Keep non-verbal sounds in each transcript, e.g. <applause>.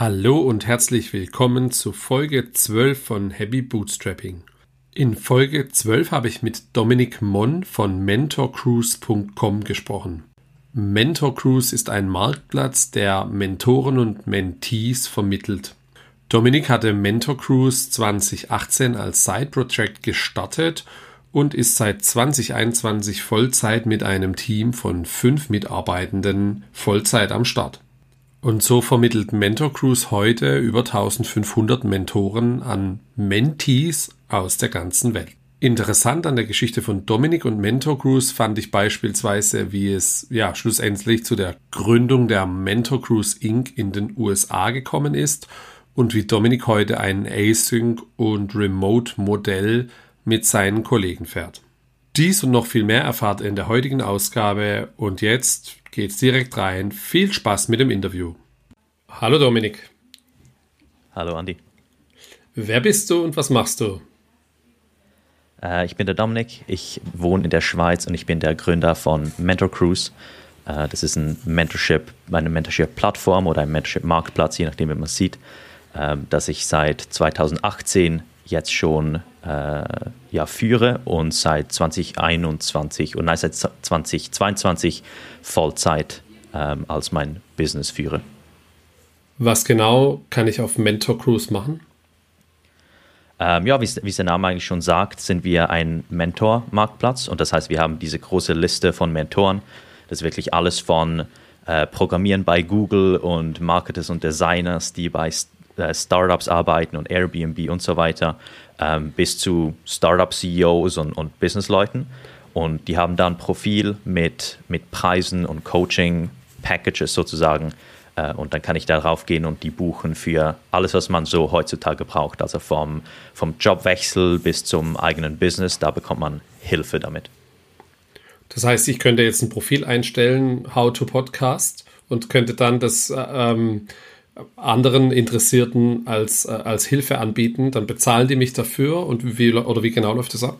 Hallo und herzlich willkommen zu Folge 12 von Happy Bootstrapping. In Folge 12 habe ich mit Dominik Monn von MentorCruise.com gesprochen. MentorCruise ist ein Marktplatz, der Mentoren und Mentees vermittelt. Dominik hatte MentorCruise 2018 als Side-Project gestartet und ist seit 2021 Vollzeit mit einem Team von fünf Mitarbeitenden Vollzeit am Start. Und so vermittelt Mentor Cruise heute über 1500 Mentoren an Mentees aus der ganzen Welt. Interessant an der Geschichte von Dominik und Mentor Cruise fand ich beispielsweise, wie es ja schlussendlich zu der Gründung der Mentor Cruise Inc. in den USA gekommen ist und wie Dominik heute ein Async und Remote Modell mit seinen Kollegen fährt. Dies und noch viel mehr erfahrt ihr in der heutigen Ausgabe und jetzt geht's direkt rein. Viel Spaß mit dem Interview. Hallo Dominik. Hallo Andi. Wer bist du und was machst du? Äh, ich bin der Dominik, ich wohne in der Schweiz und ich bin der Gründer von Mentor Cruise. Äh, das ist ein Mentorship, eine Mentorship-Plattform oder ein Mentorship-Marktplatz, je nachdem, wie man es sieht, äh, das ich seit 2018 jetzt schon äh, ja, führe und seit 2021 und nein, seit 2022 Vollzeit ähm, als mein Business führe. Was genau kann ich auf Mentor Cruise machen? Ähm, ja, wie es der Name eigentlich schon sagt, sind wir ein Mentor-Marktplatz und das heißt, wir haben diese große Liste von Mentoren. Das ist wirklich alles von äh, Programmieren bei Google und Marketers und Designers, die bei Startups arbeiten und Airbnb und so weiter, ähm, bis zu Startup-CEOs und, und Businessleuten. Und die haben da ein Profil mit, mit Preisen und Coaching-Packages sozusagen. Äh, und dann kann ich darauf gehen und die buchen für alles, was man so heutzutage braucht. Also vom, vom Jobwechsel bis zum eigenen Business, da bekommt man Hilfe damit. Das heißt, ich könnte jetzt ein Profil einstellen, How to Podcast, und könnte dann das äh, ähm, anderen Interessierten als, äh, als Hilfe anbieten, dann bezahlen die mich dafür und wie, oder wie genau läuft das ab?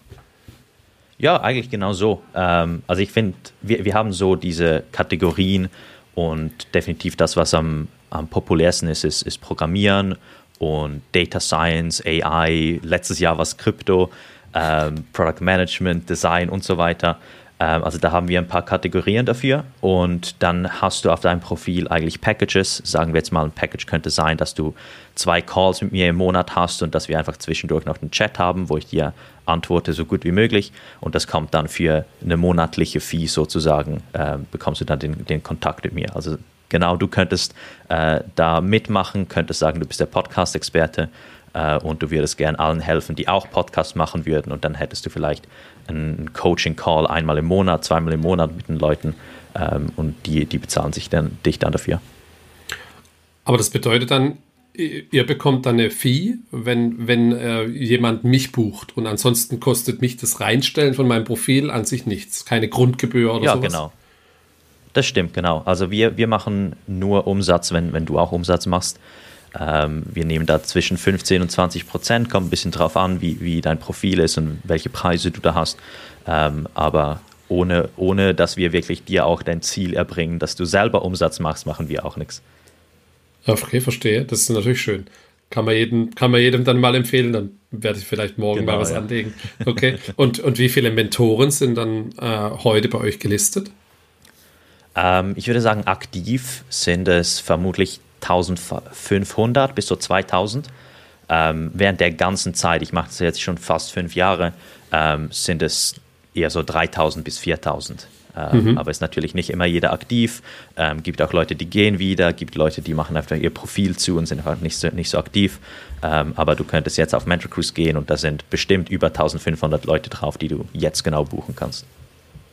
Ja, eigentlich genau so. Ähm, also ich finde, wir, wir haben so diese Kategorien und definitiv das, was am, am populärsten ist, ist, ist Programmieren und Data Science, AI, letztes Jahr was Krypto, ähm, Product Management, Design und so weiter. Ähm, also da haben wir ein paar Kategorien dafür und dann hast du auf deinem Profil eigentlich Packages. Sagen wir jetzt mal, ein Package könnte sein, dass du zwei Calls mit mir im Monat hast und dass wir einfach zwischendurch noch einen Chat haben, wo ich dir antworte so gut wie möglich und das kommt dann für eine monatliche Fee sozusagen, äh, bekommst du dann den, den Kontakt mit mir. Also genau, du könntest äh, da mitmachen, könntest sagen, du bist der Podcast-Experte äh, und du würdest gern allen helfen, die auch Podcasts machen würden und dann hättest du vielleicht einen Coaching-Call einmal im Monat, zweimal im Monat mit den Leuten ähm, und die, die bezahlen sich dann, dich dann dafür. Aber das bedeutet dann, ihr bekommt dann eine Fee, wenn, wenn äh, jemand mich bucht und ansonsten kostet mich das Reinstellen von meinem Profil an sich nichts, keine Grundgebühr oder ja, sowas. Ja, genau. Das stimmt, genau. Also wir, wir machen nur Umsatz, wenn, wenn du auch Umsatz machst. Ähm, wir nehmen da zwischen 15 und 20 Prozent, kommt ein bisschen drauf an, wie, wie dein Profil ist und welche Preise du da hast. Ähm, aber ohne, ohne dass wir wirklich dir auch dein Ziel erbringen, dass du selber Umsatz machst, machen wir auch nichts. Okay, verstehe. Das ist natürlich schön. Kann man jedem, kann man jedem dann mal empfehlen, dann werde ich vielleicht morgen genau, mal was ja. anlegen. Okay. und, und wie viele Mentoren sind dann äh, heute bei euch gelistet? Ähm, ich würde sagen, aktiv sind es vermutlich 1500 bis so 2000. Ähm, während der ganzen Zeit, ich mache das jetzt schon fast fünf Jahre, ähm, sind es eher so 3000 bis 4000. Ähm, mhm. Aber ist natürlich nicht immer jeder aktiv. Ähm, gibt auch Leute, die gehen wieder, gibt Leute, die machen einfach ihr Profil zu und sind einfach nicht so, nicht so aktiv. Ähm, aber du könntest jetzt auf Mentor Cruise gehen und da sind bestimmt über 1500 Leute drauf, die du jetzt genau buchen kannst.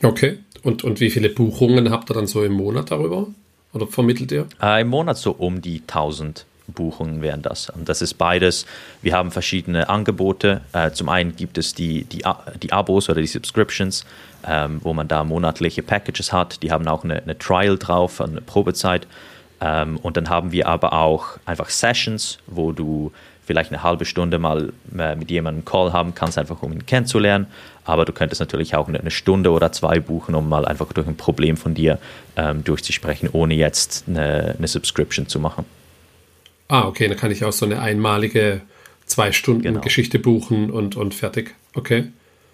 Okay. Und, und wie viele Buchungen habt ihr dann so im Monat darüber? Oder vermittelt ihr? Äh, Im Monat so um die 1000 Buchungen wären das. Und das ist beides. Wir haben verschiedene Angebote. Äh, zum einen gibt es die, die, die Abos oder die Subscriptions, ähm, wo man da monatliche Packages hat. Die haben auch eine, eine Trial drauf, eine Probezeit. Ähm, und dann haben wir aber auch einfach Sessions, wo du vielleicht eine halbe Stunde mal äh, mit jemandem einen Call haben kannst, einfach um ihn kennenzulernen. Aber du könntest natürlich auch eine Stunde oder zwei buchen, um mal einfach durch ein Problem von dir ähm, durchzusprechen, ohne jetzt eine, eine Subscription zu machen. Ah, okay, dann kann ich auch so eine einmalige zwei Stunden genau. Geschichte buchen und, und fertig. Okay.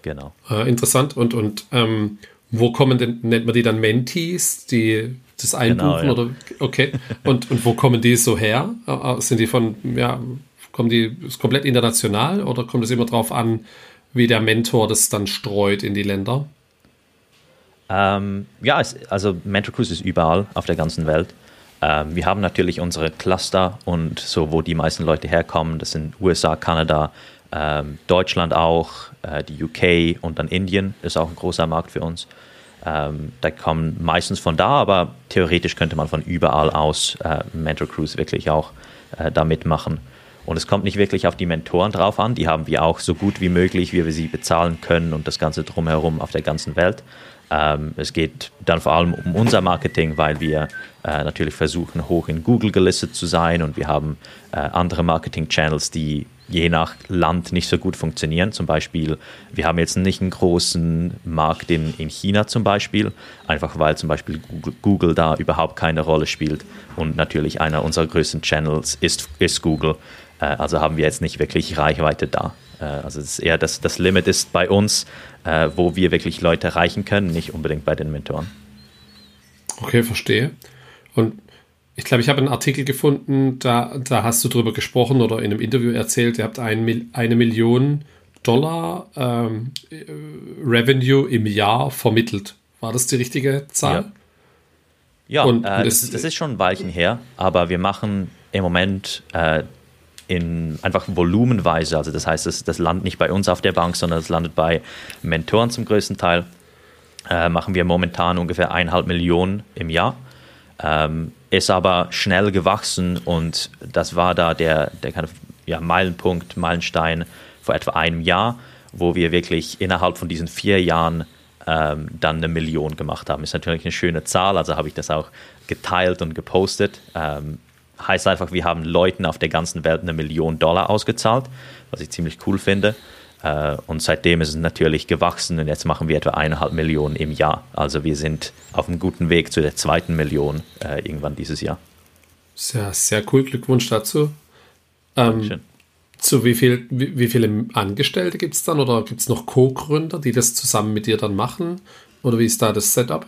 Genau. Äh, interessant. Und, und ähm, wo kommen denn, nennt man die dann Mentees, die das einbuchen? Genau, ja. oder okay. Und, und wo kommen die so her? Äh, äh, sind die von, ja, kommen die ist komplett international oder kommt es immer darauf an, wie der Mentor das dann streut in die Länder? Ähm, ja, es, also Mentor Cruise ist überall auf der ganzen Welt. Ähm, wir haben natürlich unsere Cluster und so, wo die meisten Leute herkommen. Das sind USA, Kanada, ähm, Deutschland auch, äh, die UK und dann Indien ist auch ein großer Markt für uns. Ähm, da kommen meistens von da, aber theoretisch könnte man von überall aus äh, Mentor Cruise wirklich auch äh, da mitmachen. Und es kommt nicht wirklich auf die Mentoren drauf an, die haben wir auch so gut wie möglich, wie wir sie bezahlen können und das Ganze drumherum auf der ganzen Welt. Ähm, es geht dann vor allem um unser Marketing, weil wir äh, natürlich versuchen, hoch in Google gelistet zu sein und wir haben äh, andere Marketing-Channels, die je nach Land nicht so gut funktionieren. Zum Beispiel, wir haben jetzt nicht einen großen Markt in, in China zum Beispiel, einfach weil zum Beispiel Google, Google da überhaupt keine Rolle spielt und natürlich einer unserer größten Channels ist, ist Google. Äh, also haben wir jetzt nicht wirklich Reichweite da. Äh, also es ist eher das, das Limit ist bei uns, äh, wo wir wirklich Leute erreichen können, nicht unbedingt bei den Mentoren. Okay, verstehe. Und ich glaube, ich habe einen Artikel gefunden, da, da hast du darüber gesprochen oder in einem Interview erzählt, ihr habt ein, eine Million Dollar ähm, Revenue im Jahr vermittelt. War das die richtige Zahl? Ja, ja und, äh, das, das, ist schon ein Weilchen her, aber wir machen im Moment äh, in einfach volumenweise, also das heißt, das, das landet nicht bei uns auf der Bank, sondern es landet bei Mentoren zum größten Teil, äh, machen wir momentan ungefähr eineinhalb Millionen im Jahr. Ähm, ist aber schnell gewachsen und das war da der, der ja, Meilenpunkt, Meilenstein vor etwa einem Jahr, wo wir wirklich innerhalb von diesen vier Jahren ähm, dann eine Million gemacht haben. Ist natürlich eine schöne Zahl, also habe ich das auch geteilt und gepostet. Ähm, heißt einfach, wir haben Leuten auf der ganzen Welt eine Million Dollar ausgezahlt, was ich ziemlich cool finde. Äh, und seitdem ist es natürlich gewachsen und jetzt machen wir etwa eineinhalb Millionen im Jahr. Also wir sind auf einem guten Weg zu der zweiten Million äh, irgendwann dieses Jahr. Sehr, sehr cool. Glückwunsch dazu. Ähm, zu wie, viel, wie, wie viele Angestellte gibt es dann oder gibt es noch Co-Gründer, die das zusammen mit dir dann machen? Oder wie ist da das Setup?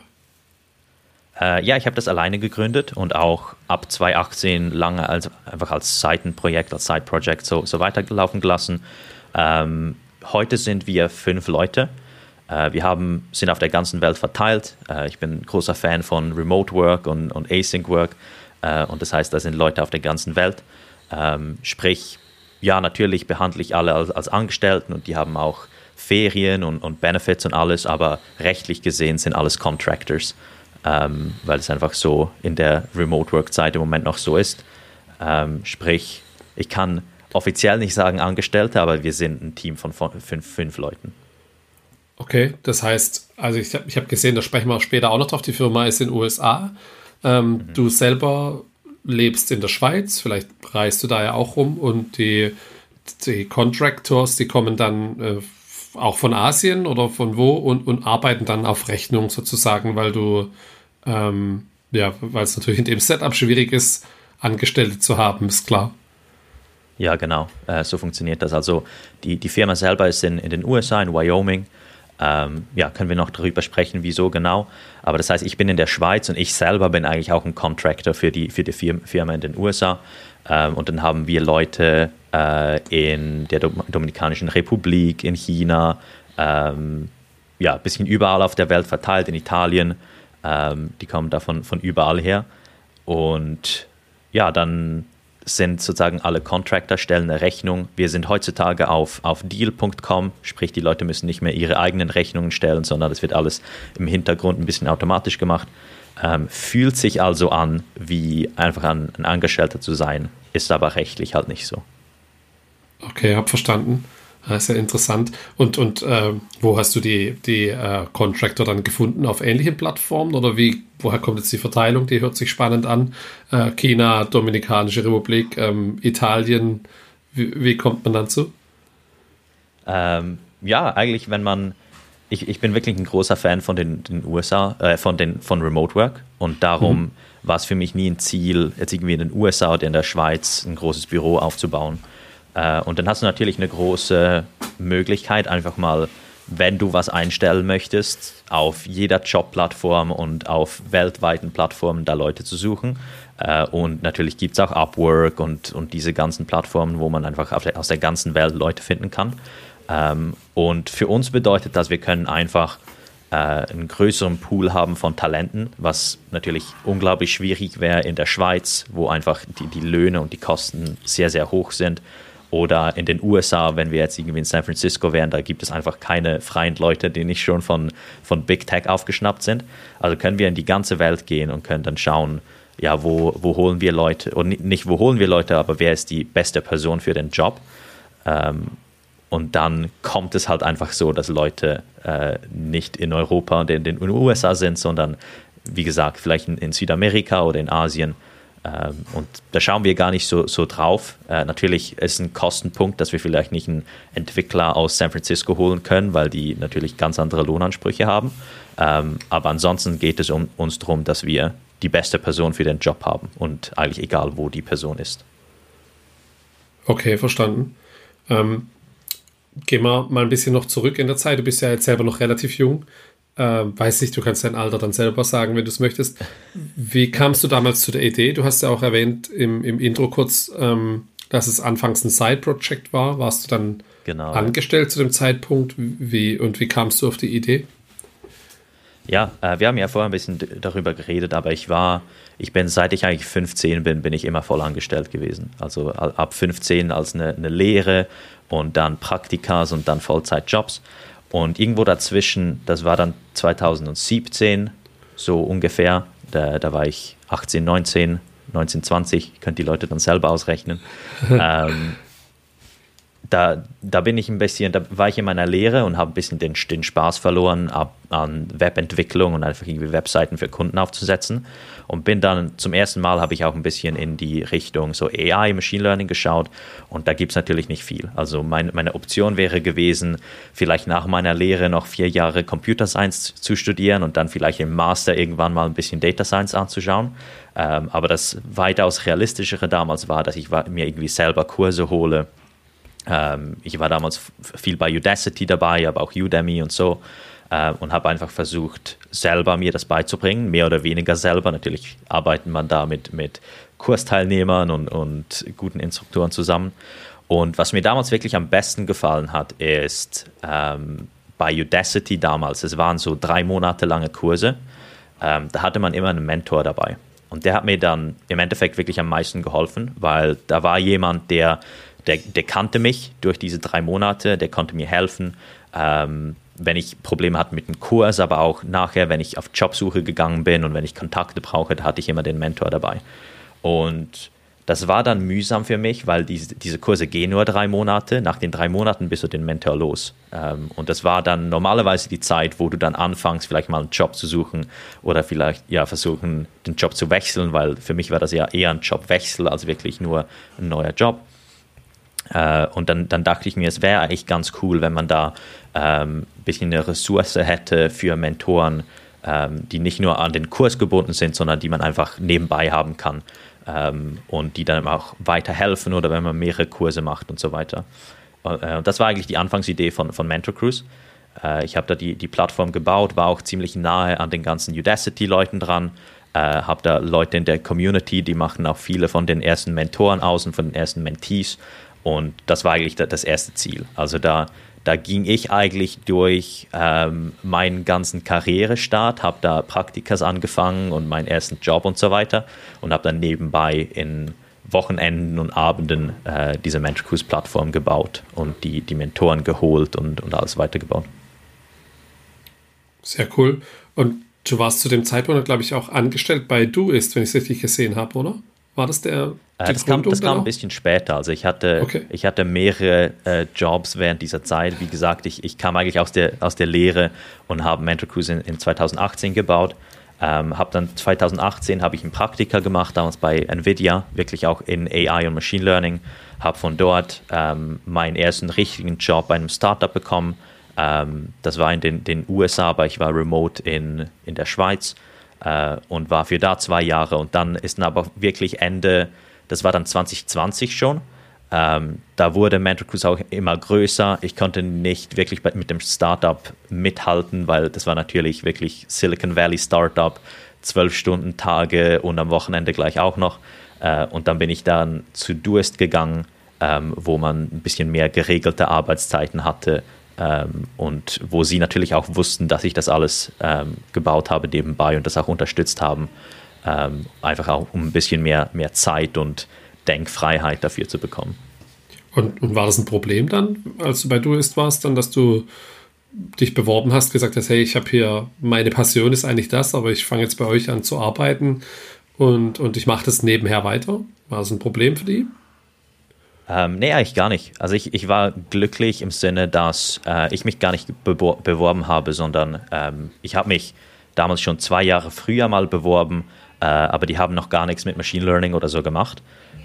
Äh, ja, ich habe das alleine gegründet und auch ab 2018 lange als, einfach als Seitenprojekt, als Side-Project so, so weitergelaufen gelassen. Ähm, heute sind wir fünf Leute. Äh, wir haben, sind auf der ganzen Welt verteilt. Äh, ich bin großer Fan von Remote Work und, und Async Work. Äh, und das heißt, da sind Leute auf der ganzen Welt. Ähm, sprich, ja, natürlich behandle ich alle als, als Angestellten und die haben auch Ferien und, und Benefits und alles, aber rechtlich gesehen sind alles Contractors ähm, weil es einfach so in der Remote-Work-Zeit im Moment noch so ist. Ähm, sprich, ich kann offiziell nicht sagen Angestellte, aber wir sind ein Team von fünf, fünf Leuten. Okay, das heißt, also ich habe hab gesehen, da sprechen wir später auch noch drauf, die Firma ist in den USA. Ähm, mhm. Du selber lebst in der Schweiz, vielleicht reist du da ja auch rum und die, die Contractors, die kommen dann äh, auch von Asien oder von wo und, und arbeiten dann auf Rechnung sozusagen, weil du ähm, ja, weil es natürlich in dem Setup schwierig ist, Angestellte zu haben, ist klar. Ja, genau. Äh, so funktioniert das. Also die, die Firma selber ist in, in den USA, in Wyoming. Ähm, ja, können wir noch darüber sprechen, wieso genau. Aber das heißt, ich bin in der Schweiz und ich selber bin eigentlich auch ein Contractor für die, für die Firma in den USA. Ähm, und dann haben wir Leute äh, in der Dominikanischen Republik, in China, ähm, ja, ein bisschen überall auf der Welt verteilt, in Italien. Ähm, die kommen davon von überall her. Und ja, dann sind sozusagen alle Contractor stellen eine Rechnung. Wir sind heutzutage auf, auf deal.com, sprich die Leute müssen nicht mehr ihre eigenen Rechnungen stellen, sondern es wird alles im Hintergrund ein bisschen automatisch gemacht. Ähm, fühlt sich also an, wie einfach ein, ein Angestellter zu sein, ist aber rechtlich halt nicht so. Okay, hab verstanden. Das ist ja interessant. Und, und äh, wo hast du die, die äh, Contractor dann gefunden? Auf ähnlichen Plattformen oder wie, woher kommt jetzt die Verteilung? Die hört sich spannend an. Äh, China, Dominikanische Republik, ähm, Italien. Wie, wie, kommt man dann zu? Ähm, ja, eigentlich, wenn man. Ich, ich bin wirklich ein großer Fan von den, den USA, äh, von, den, von Remote Work und darum. Mhm war es für mich nie ein Ziel, jetzt irgendwie in den USA oder in der Schweiz ein großes Büro aufzubauen. Äh, und dann hast du natürlich eine große Möglichkeit, einfach mal, wenn du was einstellen möchtest, auf jeder Jobplattform und auf weltweiten Plattformen da Leute zu suchen. Äh, und natürlich gibt es auch Upwork und, und diese ganzen Plattformen, wo man einfach der, aus der ganzen Welt Leute finden kann. Ähm, und für uns bedeutet das, wir können einfach äh, einen größeren Pool haben von Talenten, was natürlich unglaublich schwierig wäre in der Schweiz, wo einfach die, die Löhne und die Kosten sehr, sehr hoch sind. Oder in den USA, wenn wir jetzt irgendwie in San Francisco wären, da gibt es einfach keine freien Leute, die nicht schon von, von Big Tech aufgeschnappt sind. Also können wir in die ganze Welt gehen und können dann schauen, ja, wo, wo holen wir Leute, und nicht wo holen wir Leute, aber wer ist die beste Person für den Job. Ähm, und dann kommt es halt einfach so, dass Leute äh, nicht in Europa und in den USA sind, sondern wie gesagt, vielleicht in, in Südamerika oder in Asien. Ähm, und da schauen wir gar nicht so, so drauf. Äh, natürlich ist ein Kostenpunkt, dass wir vielleicht nicht einen Entwickler aus San Francisco holen können, weil die natürlich ganz andere Lohnansprüche haben. Ähm, aber ansonsten geht es um, uns darum, dass wir die beste Person für den Job haben und eigentlich egal, wo die Person ist. Okay, verstanden. Ähm, gehen wir mal ein bisschen noch zurück in der Zeit. Du bist ja jetzt selber noch relativ jung. Äh, weiß nicht, du kannst dein Alter dann selber sagen, wenn du es möchtest. Wie kamst du damals zu der Idee? Du hast ja auch erwähnt im, im Intro kurz, ähm, dass es anfangs ein Side-Project war. Warst du dann genau, angestellt ja. zu dem Zeitpunkt? Wie, und wie kamst du auf die Idee? Ja, äh, wir haben ja vorher ein bisschen darüber geredet, aber ich war, ich bin, seit ich eigentlich 15 bin, bin ich immer voll angestellt gewesen. Also ab 15 als eine, eine Lehre und dann Praktikas und dann Vollzeitjobs. Und irgendwo dazwischen, das war dann 2017 so ungefähr, da, da war ich 18, 19, 19, 20, könnt die Leute dann selber ausrechnen. <laughs> ähm, da, da bin ich ein bisschen, da war ich in meiner Lehre und habe ein bisschen den, den Spaß verloren ab, an Webentwicklung und einfach irgendwie Webseiten für Kunden aufzusetzen. Und bin dann zum ersten Mal habe ich auch ein bisschen in die Richtung so AI, Machine Learning geschaut und da gibt es natürlich nicht viel. Also mein, meine Option wäre gewesen, vielleicht nach meiner Lehre noch vier Jahre Computer Science zu studieren und dann vielleicht im Master irgendwann mal ein bisschen Data Science anzuschauen. Ähm, aber das weitaus realistischere damals war, dass ich mir irgendwie selber Kurse hole ähm, ich war damals viel bei Udacity dabei, aber auch Udemy und so äh, und habe einfach versucht, selber mir das beizubringen, mehr oder weniger selber. Natürlich arbeitet man da mit, mit Kursteilnehmern und, und guten Instruktoren zusammen. Und was mir damals wirklich am besten gefallen hat, ist ähm, bei Udacity damals, es waren so drei Monate lange Kurse, ähm, da hatte man immer einen Mentor dabei. Und der hat mir dann im Endeffekt wirklich am meisten geholfen, weil da war jemand, der der, der kannte mich durch diese drei Monate, der konnte mir helfen, ähm, wenn ich Probleme hatte mit dem Kurs, aber auch nachher, wenn ich auf Jobsuche gegangen bin und wenn ich Kontakte brauche, da hatte ich immer den Mentor dabei. Und das war dann mühsam für mich, weil diese, diese Kurse gehen nur drei Monate. Nach den drei Monaten bist du den Mentor los. Ähm, und das war dann normalerweise die Zeit, wo du dann anfängst, vielleicht mal einen Job zu suchen oder vielleicht ja versuchen, den Job zu wechseln, weil für mich war das ja eher ein Jobwechsel als wirklich nur ein neuer Job. Äh, und dann, dann dachte ich mir, es wäre eigentlich ganz cool, wenn man da ähm, ein bisschen eine Ressource hätte für Mentoren, ähm, die nicht nur an den Kurs gebunden sind, sondern die man einfach nebenbei haben kann ähm, und die dann auch weiterhelfen oder wenn man mehrere Kurse macht und so weiter. Äh, und das war eigentlich die Anfangsidee von, von Mentor Cruise. Äh, ich habe da die, die Plattform gebaut, war auch ziemlich nahe an den ganzen Udacity-Leuten dran. Äh, habe da Leute in der Community, die machen auch viele von den ersten Mentoren aus und von den ersten Mentees und das war eigentlich das erste Ziel. Also da, da ging ich eigentlich durch ähm, meinen ganzen Karrierestart, habe da Praktikas angefangen und meinen ersten Job und so weiter und habe dann nebenbei in Wochenenden und Abenden äh, diese Menschkurs-Plattform gebaut und die, die Mentoren geholt und, und alles weitergebaut. Sehr cool. Und du warst zu dem Zeitpunkt, glaube ich, auch angestellt bei Doist, wenn ich es richtig gesehen habe, oder? War das der? Äh, das, kam, das kam, ein bisschen später. Also ich hatte, okay. ich hatte mehrere äh, Jobs während dieser Zeit. Wie gesagt, ich, ich kam eigentlich aus der, aus der Lehre und habe Mentor Cruise in, in 2018 gebaut. Ähm, habe dann 2018 habe ich ein Praktika gemacht, damals bei Nvidia, wirklich auch in AI und Machine Learning. Habe von dort ähm, meinen ersten richtigen Job bei einem Startup bekommen. Ähm, das war in den, den USA, aber ich war remote in, in der Schweiz äh, und war für da zwei Jahre. Und dann ist dann aber wirklich Ende, das war dann 2020 schon. Ähm, da wurde Mentor Cruise auch immer größer. Ich konnte nicht wirklich mit dem Startup mithalten, weil das war natürlich wirklich Silicon Valley Startup, zwölf Stunden Tage und am Wochenende gleich auch noch. Äh, und dann bin ich dann zu Duist gegangen, ähm, wo man ein bisschen mehr geregelte Arbeitszeiten hatte ähm, und wo sie natürlich auch wussten, dass ich das alles ähm, gebaut habe nebenbei und das auch unterstützt haben. Ähm, einfach auch um ein bisschen mehr, mehr Zeit und Denkfreiheit dafür zu bekommen. Und, und war das ein Problem dann, als du bei Duist warst, dann, dass du dich beworben hast, gesagt hast, hey, ich habe hier, meine Passion ist eigentlich das, aber ich fange jetzt bei euch an zu arbeiten und, und ich mache das nebenher weiter? War das ein Problem für die? Ähm, nee, eigentlich gar nicht. Also ich, ich war glücklich im Sinne, dass äh, ich mich gar nicht beworben habe, sondern ähm, ich habe mich damals schon zwei Jahre früher mal beworben, äh, aber die haben noch gar nichts mit Machine Learning oder so gemacht.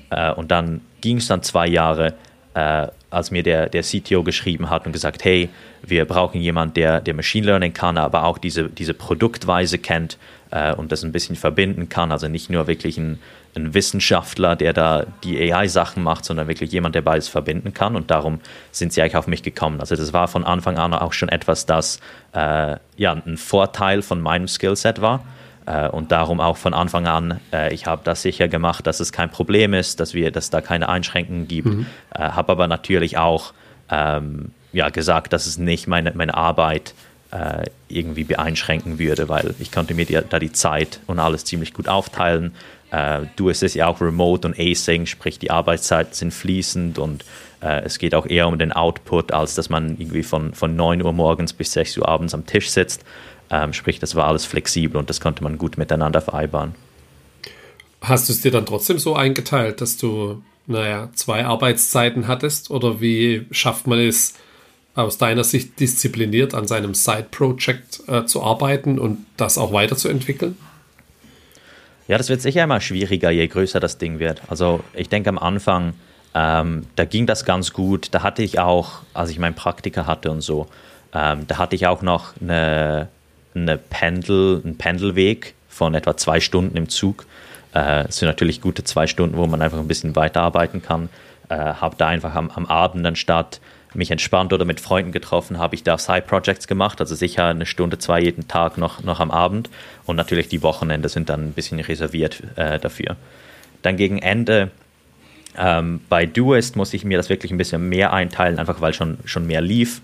Äh, und dann ging es dann zwei Jahre, äh, als mir der, der CTO geschrieben hat und gesagt, hey, wir brauchen jemanden, der, der Machine Learning kann, aber auch diese, diese Produktweise kennt äh, und das ein bisschen verbinden kann. Also nicht nur wirklich ein, ein Wissenschaftler, der da die AI-Sachen macht, sondern wirklich jemand, der beides verbinden kann. Und darum sind sie eigentlich auf mich gekommen. Also das war von Anfang an auch schon etwas, das äh, ja ein Vorteil von meinem Skillset war. Äh, und darum auch von Anfang an, äh, ich habe das sicher gemacht, dass es kein Problem ist, dass wir, dass da keine Einschränkungen gibt. Mhm. Äh, habe aber natürlich auch ähm, ja, gesagt, dass es nicht meine, meine Arbeit äh, irgendwie beeinschränken würde, weil ich konnte mir die, da die Zeit und alles ziemlich gut aufteilen. Äh, du es ist ja auch remote und async, sprich die Arbeitszeiten sind fließend und äh, es geht auch eher um den Output, als dass man irgendwie von, von 9 Uhr morgens bis 6 Uhr abends am Tisch sitzt. Ähm, sprich, das war alles flexibel und das konnte man gut miteinander vereinbaren. Hast du es dir dann trotzdem so eingeteilt, dass du, naja, zwei Arbeitszeiten hattest? Oder wie schafft man es, aus deiner Sicht diszipliniert an seinem Side-Project äh, zu arbeiten und das auch weiterzuentwickeln? Ja, das wird sicher immer schwieriger, je größer das Ding wird. Also ich denke am Anfang, ähm, da ging das ganz gut. Da hatte ich auch, als ich meinen Praktiker hatte und so, ähm, da hatte ich auch noch eine, eine Pendel, einen Pendelweg von etwa zwei Stunden im Zug. Äh, das sind natürlich gute zwei Stunden, wo man einfach ein bisschen weiterarbeiten kann. Äh, habe da einfach am, am Abend anstatt mich entspannt oder mit Freunden getroffen, habe ich da Side-Projects gemacht, also sicher eine Stunde, zwei jeden Tag noch, noch am Abend und natürlich die Wochenende sind dann ein bisschen reserviert äh, dafür. Dann gegen Ende ähm, bei Duist musste ich mir das wirklich ein bisschen mehr einteilen, einfach weil schon, schon mehr lief,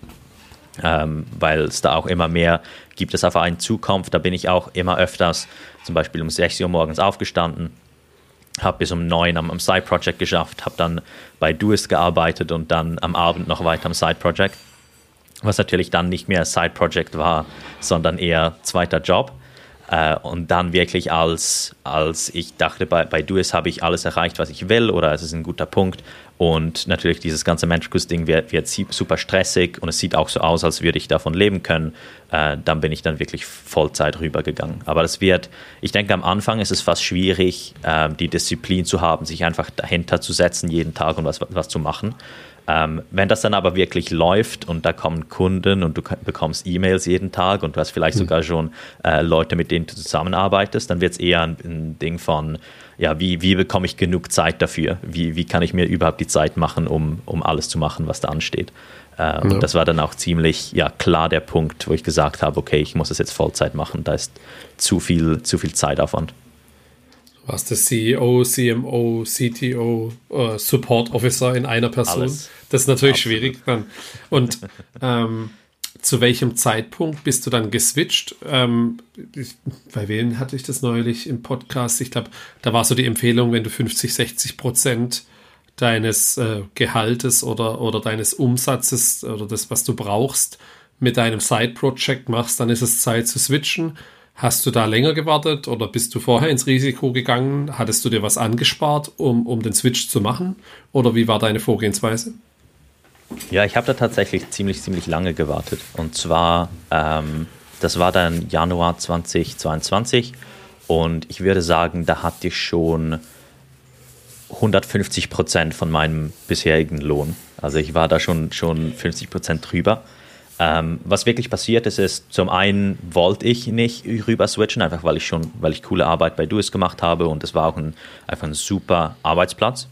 ähm, weil es da auch immer mehr gibt, es auf einen zukommt. Da bin ich auch immer öfters, zum Beispiel um 6 Uhr morgens aufgestanden, habe bis um neun am, am Side-Project geschafft, habe dann bei Doist gearbeitet und dann am Abend noch weiter am Side-Project, was natürlich dann nicht mehr Side-Project war, sondern eher zweiter Job. Äh, und dann wirklich als, als ich dachte, bei, bei Duis habe ich alles erreicht, was ich will oder es ist ein guter Punkt. Und natürlich dieses ganze Menschkus-Ding wird, wird super stressig und es sieht auch so aus, als würde ich davon leben können. Äh, dann bin ich dann wirklich Vollzeit rübergegangen. Aber das wird, ich denke, am Anfang ist es fast schwierig, äh, die Disziplin zu haben, sich einfach dahinter zu setzen, jeden Tag und was, was zu machen. Ähm, wenn das dann aber wirklich läuft und da kommen Kunden und du bekommst E-Mails jeden Tag und du hast vielleicht mhm. sogar schon äh, Leute, mit denen du zusammenarbeitest, dann wird es eher ein, ein, Ding von, ja, wie, wie bekomme ich genug Zeit dafür? Wie, wie kann ich mir überhaupt die Zeit machen, um, um alles zu machen, was da ansteht? Äh, ja. Und das war dann auch ziemlich ja, klar der Punkt, wo ich gesagt habe, okay, ich muss es jetzt Vollzeit machen, da ist zu viel, zu viel Zeitaufwand was der CEO, CMO, CTO, äh, Support Officer in einer Person. Alles. Das ist natürlich Absolut. schwierig. Und ähm, zu welchem Zeitpunkt bist du dann geswitcht? Ähm, ich, bei wem hatte ich das neulich im Podcast? Ich glaube, da war so die Empfehlung, wenn du 50, 60 Prozent deines äh, Gehaltes oder, oder deines Umsatzes oder das, was du brauchst, mit deinem Side-Project machst, dann ist es Zeit zu switchen. Hast du da länger gewartet oder bist du vorher ins Risiko gegangen? Hattest du dir was angespart, um, um den Switch zu machen? Oder wie war deine Vorgehensweise? Ja, ich habe da tatsächlich ziemlich, ziemlich lange gewartet. Und zwar, ähm, das war dann Januar 2022. Und ich würde sagen, da hatte ich schon 150 Prozent von meinem bisherigen Lohn. Also ich war da schon, schon 50 Prozent drüber. Ähm, was wirklich passiert ist, ist, zum einen wollte ich nicht rüber switchen, einfach weil ich schon, weil ich coole Arbeit bei Duis gemacht habe und es war auch ein, einfach ein super Arbeitsplatz.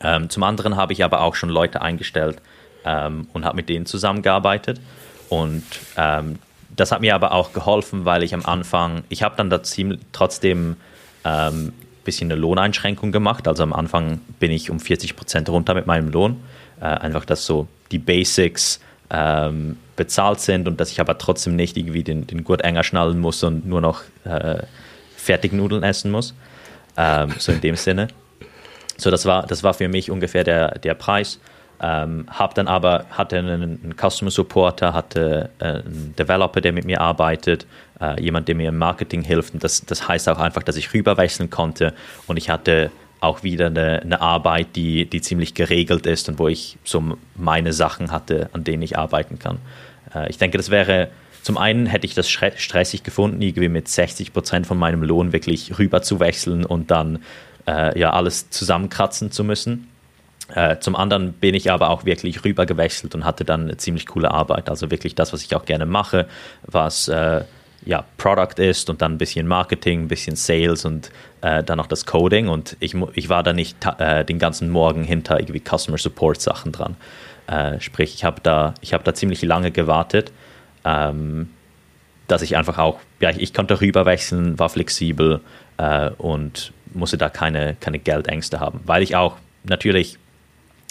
Ähm, zum anderen habe ich aber auch schon Leute eingestellt ähm, und habe mit denen zusammengearbeitet. Und ähm, das hat mir aber auch geholfen, weil ich am Anfang, ich habe dann da ziemlich, trotzdem ein ähm, bisschen eine Lohneinschränkung gemacht. Also am Anfang bin ich um 40 Prozent runter mit meinem Lohn. Äh, einfach, dass so die Basics ähm, bezahlt sind und dass ich aber trotzdem nicht irgendwie den, den Gurt enger schnallen muss und nur noch äh, Fertignudeln essen muss. Ähm, so in dem Sinne. So, das war, das war für mich ungefähr der, der Preis. Ähm, habe dann aber, hatte einen, einen Customer Supporter, hatte äh, einen Developer, der mit mir arbeitet, äh, jemand, der mir im Marketing hilft. Und das, das heißt auch einfach, dass ich rüberwechseln konnte und ich hatte auch wieder eine, eine, Arbeit, die, die ziemlich geregelt ist und wo ich so meine Sachen hatte, an denen ich arbeiten kann. Äh, ich denke, das wäre, zum einen hätte ich das stressig gefunden, irgendwie mit 60 Prozent von meinem Lohn wirklich rüber zu wechseln und dann äh, ja alles zusammenkratzen zu müssen. Äh, zum anderen bin ich aber auch wirklich rüber gewechselt und hatte dann eine ziemlich coole Arbeit. Also wirklich das, was ich auch gerne mache, was äh, ja, Product ist und dann ein bisschen Marketing, ein bisschen Sales und äh, dann noch das Coding. Und ich, ich war da nicht äh, den ganzen Morgen hinter irgendwie Customer Support Sachen dran. Äh, sprich, ich habe da, hab da ziemlich lange gewartet, ähm, dass ich einfach auch, ja, ich, ich konnte rüberwechseln, war flexibel äh, und musste da keine, keine Geldängste haben, weil ich auch natürlich,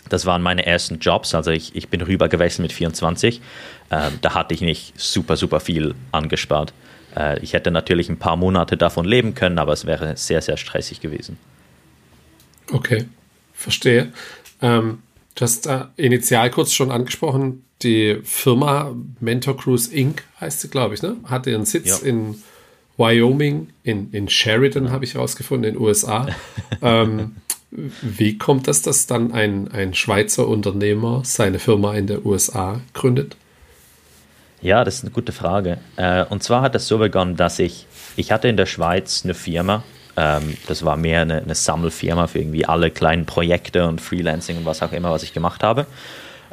das waren meine ersten Jobs, also ich, ich bin rüber gewechselt mit 24, äh, da hatte ich nicht super, super viel angespart. Äh, ich hätte natürlich ein paar Monate davon leben können, aber es wäre sehr, sehr stressig gewesen. Okay, verstehe. Ähm, du hast äh, initial kurz schon angesprochen, die Firma Mentor Cruise Inc. heißt sie, glaube ich, ne? Hat ihren Sitz ja. in Wyoming, in, in Sheridan habe ich herausgefunden, in den USA. ähm, wie kommt das, dass dann ein, ein Schweizer Unternehmer seine Firma in der USA gründet? Ja, das ist eine gute Frage. Äh, und zwar hat das so begonnen, dass ich, ich hatte in der Schweiz eine Firma, ähm, das war mehr eine, eine Sammelfirma für irgendwie alle kleinen Projekte und Freelancing und was auch immer, was ich gemacht habe.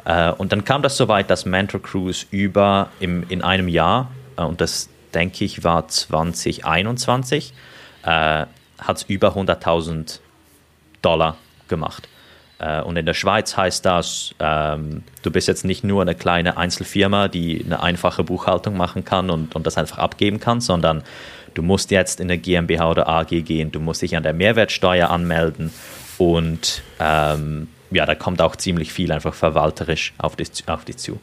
Äh, und dann kam das so weit, dass Mentor Cruise über im, in einem Jahr, äh, und das denke ich, war 2021, äh, hat es über 100.000 Dollar gemacht. Äh, und in der Schweiz heißt das, ähm, du bist jetzt nicht nur eine kleine Einzelfirma, die eine einfache Buchhaltung machen kann und, und das einfach abgeben kann, sondern du musst jetzt in eine GmbH oder AG gehen, du musst dich an der Mehrwertsteuer anmelden und ähm, ja, da kommt auch ziemlich viel einfach verwalterisch auf dich, auf dich zu.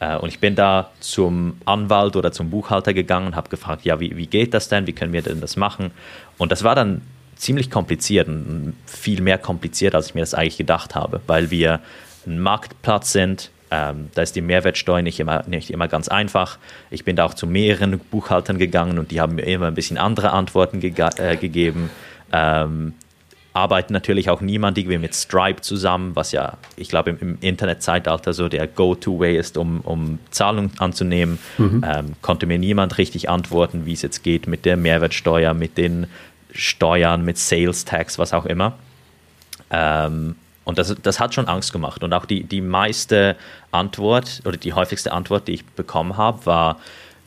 Äh, und ich bin da zum Anwalt oder zum Buchhalter gegangen und habe gefragt, ja, wie, wie geht das denn? Wie können wir denn das machen? Und das war dann ziemlich kompliziert und viel mehr kompliziert, als ich mir das eigentlich gedacht habe, weil wir ein Marktplatz sind. Ähm, da ist die Mehrwertsteuer nicht immer, nicht immer ganz einfach. Ich bin da auch zu mehreren Buchhaltern gegangen und die haben mir immer ein bisschen andere Antworten äh, gegeben. Ähm, arbeiten natürlich auch niemand irgendwie mit Stripe zusammen, was ja, ich glaube, im, im Internetzeitalter so der Go-To-Way ist, um, um Zahlungen anzunehmen. Mhm. Ähm, konnte mir niemand richtig antworten, wie es jetzt geht mit der Mehrwertsteuer, mit den Steuern, mit Sales Tax, was auch immer. Ähm, und das, das hat schon Angst gemacht. Und auch die, die meiste Antwort oder die häufigste Antwort, die ich bekommen habe, war,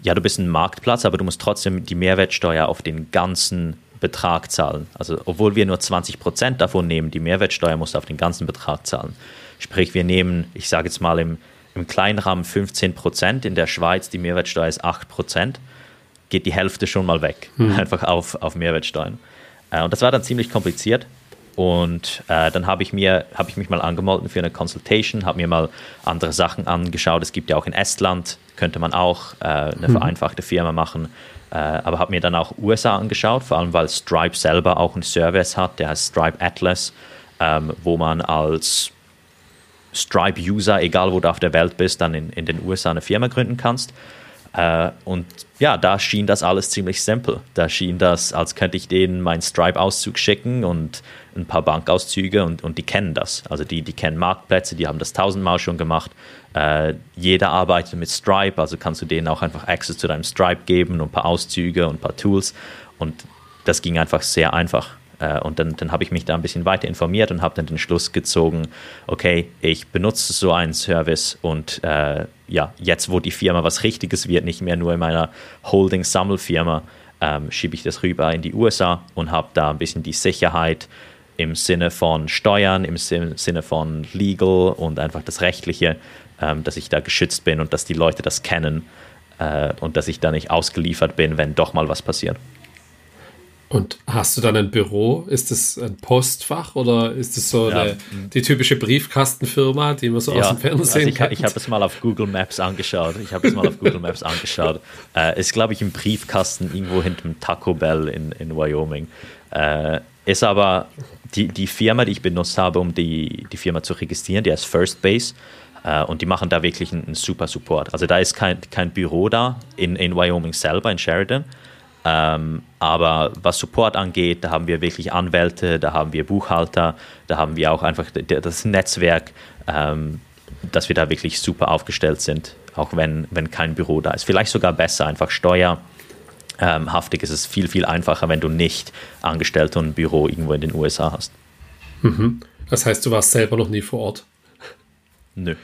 ja, du bist ein Marktplatz, aber du musst trotzdem die Mehrwertsteuer auf den ganzen Betrag zahlen. Also obwohl wir nur 20 Prozent davon nehmen, die Mehrwertsteuer musst du auf den ganzen Betrag zahlen. Sprich, wir nehmen, ich sage jetzt mal im, im kleinen Rahmen 15 Prozent, in der Schweiz die Mehrwertsteuer ist 8 Prozent, geht die Hälfte schon mal weg, hm. einfach auf, auf Mehrwertsteuern. Äh, und das war dann ziemlich kompliziert. Und äh, dann habe ich, hab ich mich mal angemeldet für eine Consultation, habe mir mal andere Sachen angeschaut. Es gibt ja auch in Estland, könnte man auch äh, eine mhm. vereinfachte Firma machen. Äh, aber habe mir dann auch USA angeschaut, vor allem weil Stripe selber auch einen Service hat, der heißt Stripe Atlas, ähm, wo man als Stripe-User, egal wo du auf der Welt bist, dann in, in den USA eine Firma gründen kannst. Äh, und ja, da schien das alles ziemlich simpel. Da schien das, als könnte ich denen meinen Stripe-Auszug schicken und ein paar Bankauszüge und, und die kennen das. Also die, die kennen Marktplätze, die haben das tausendmal schon gemacht. Äh, jeder arbeitet mit Stripe, also kannst du denen auch einfach Access zu deinem Stripe geben und ein paar Auszüge und ein paar Tools. Und das ging einfach sehr einfach. Äh, und dann, dann habe ich mich da ein bisschen weiter informiert und habe dann den Schluss gezogen, okay, ich benutze so einen Service und äh, ja, jetzt, wo die Firma was Richtiges wird, nicht mehr nur in meiner Holding-Sammelfirma, ähm, schiebe ich das rüber in die USA und habe da ein bisschen die Sicherheit im Sinne von Steuern, im Sinne von Legal und einfach das Rechtliche, ähm, dass ich da geschützt bin und dass die Leute das kennen äh, und dass ich da nicht ausgeliefert bin, wenn doch mal was passiert. Und hast du dann ein Büro? Ist es ein Postfach oder ist es so ja. eine, die typische Briefkastenfirma, die man so ja, aus dem Fernsehen also ich, kennt? Ich habe es mal auf Google Maps angeschaut. Ich habe es mal auf Google Maps angeschaut. <laughs> Äh, ist, glaube ich, im Briefkasten irgendwo hinterm Taco Bell in, in Wyoming. Äh, ist aber die, die Firma, die ich benutzt habe, um die, die Firma zu registrieren, die heißt First Base. Äh, und die machen da wirklich einen, einen, super Support. Also da ist kein, kein Büro da in, in Wyoming selber, in Sheridan ähm, aber was Support angeht, da haben wir wirklich Anwälte, da haben wir Buchhalter, da haben wir auch einfach das Netzwerk, ähm, dass wir da wirklich super aufgestellt sind, auch wenn, wenn kein Büro da ist. Vielleicht sogar besser, einfach steuerhaftig ähm, ist es viel, viel einfacher, wenn du nicht Angestellte und ein Büro irgendwo in den USA hast. Mhm. Das heißt, du warst selber noch nie vor Ort? Nö.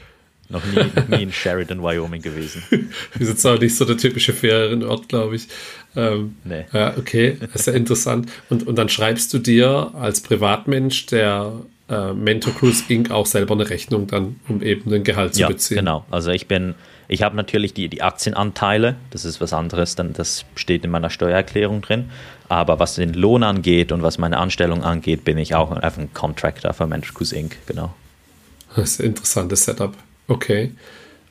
Noch nie, nie in Sheridan, Wyoming gewesen. Wir sind auch nicht so der typische Ferienort, glaube ich. Ähm, nee. Ja, okay, das ist ja interessant. Und, und dann schreibst du dir als Privatmensch der äh, Mentor Cruise Inc. auch selber eine Rechnung dann, um eben den Gehalt zu ja, beziehen. Genau, also ich bin, ich habe natürlich die, die Aktienanteile, das ist was anderes, dann das steht in meiner Steuererklärung drin. Aber was den Lohn angeht und was meine Anstellung angeht, bin ich auch einfach ein Contractor für Mentor Cruise Inc. Genau. Das ist ein interessantes Setup. Okay.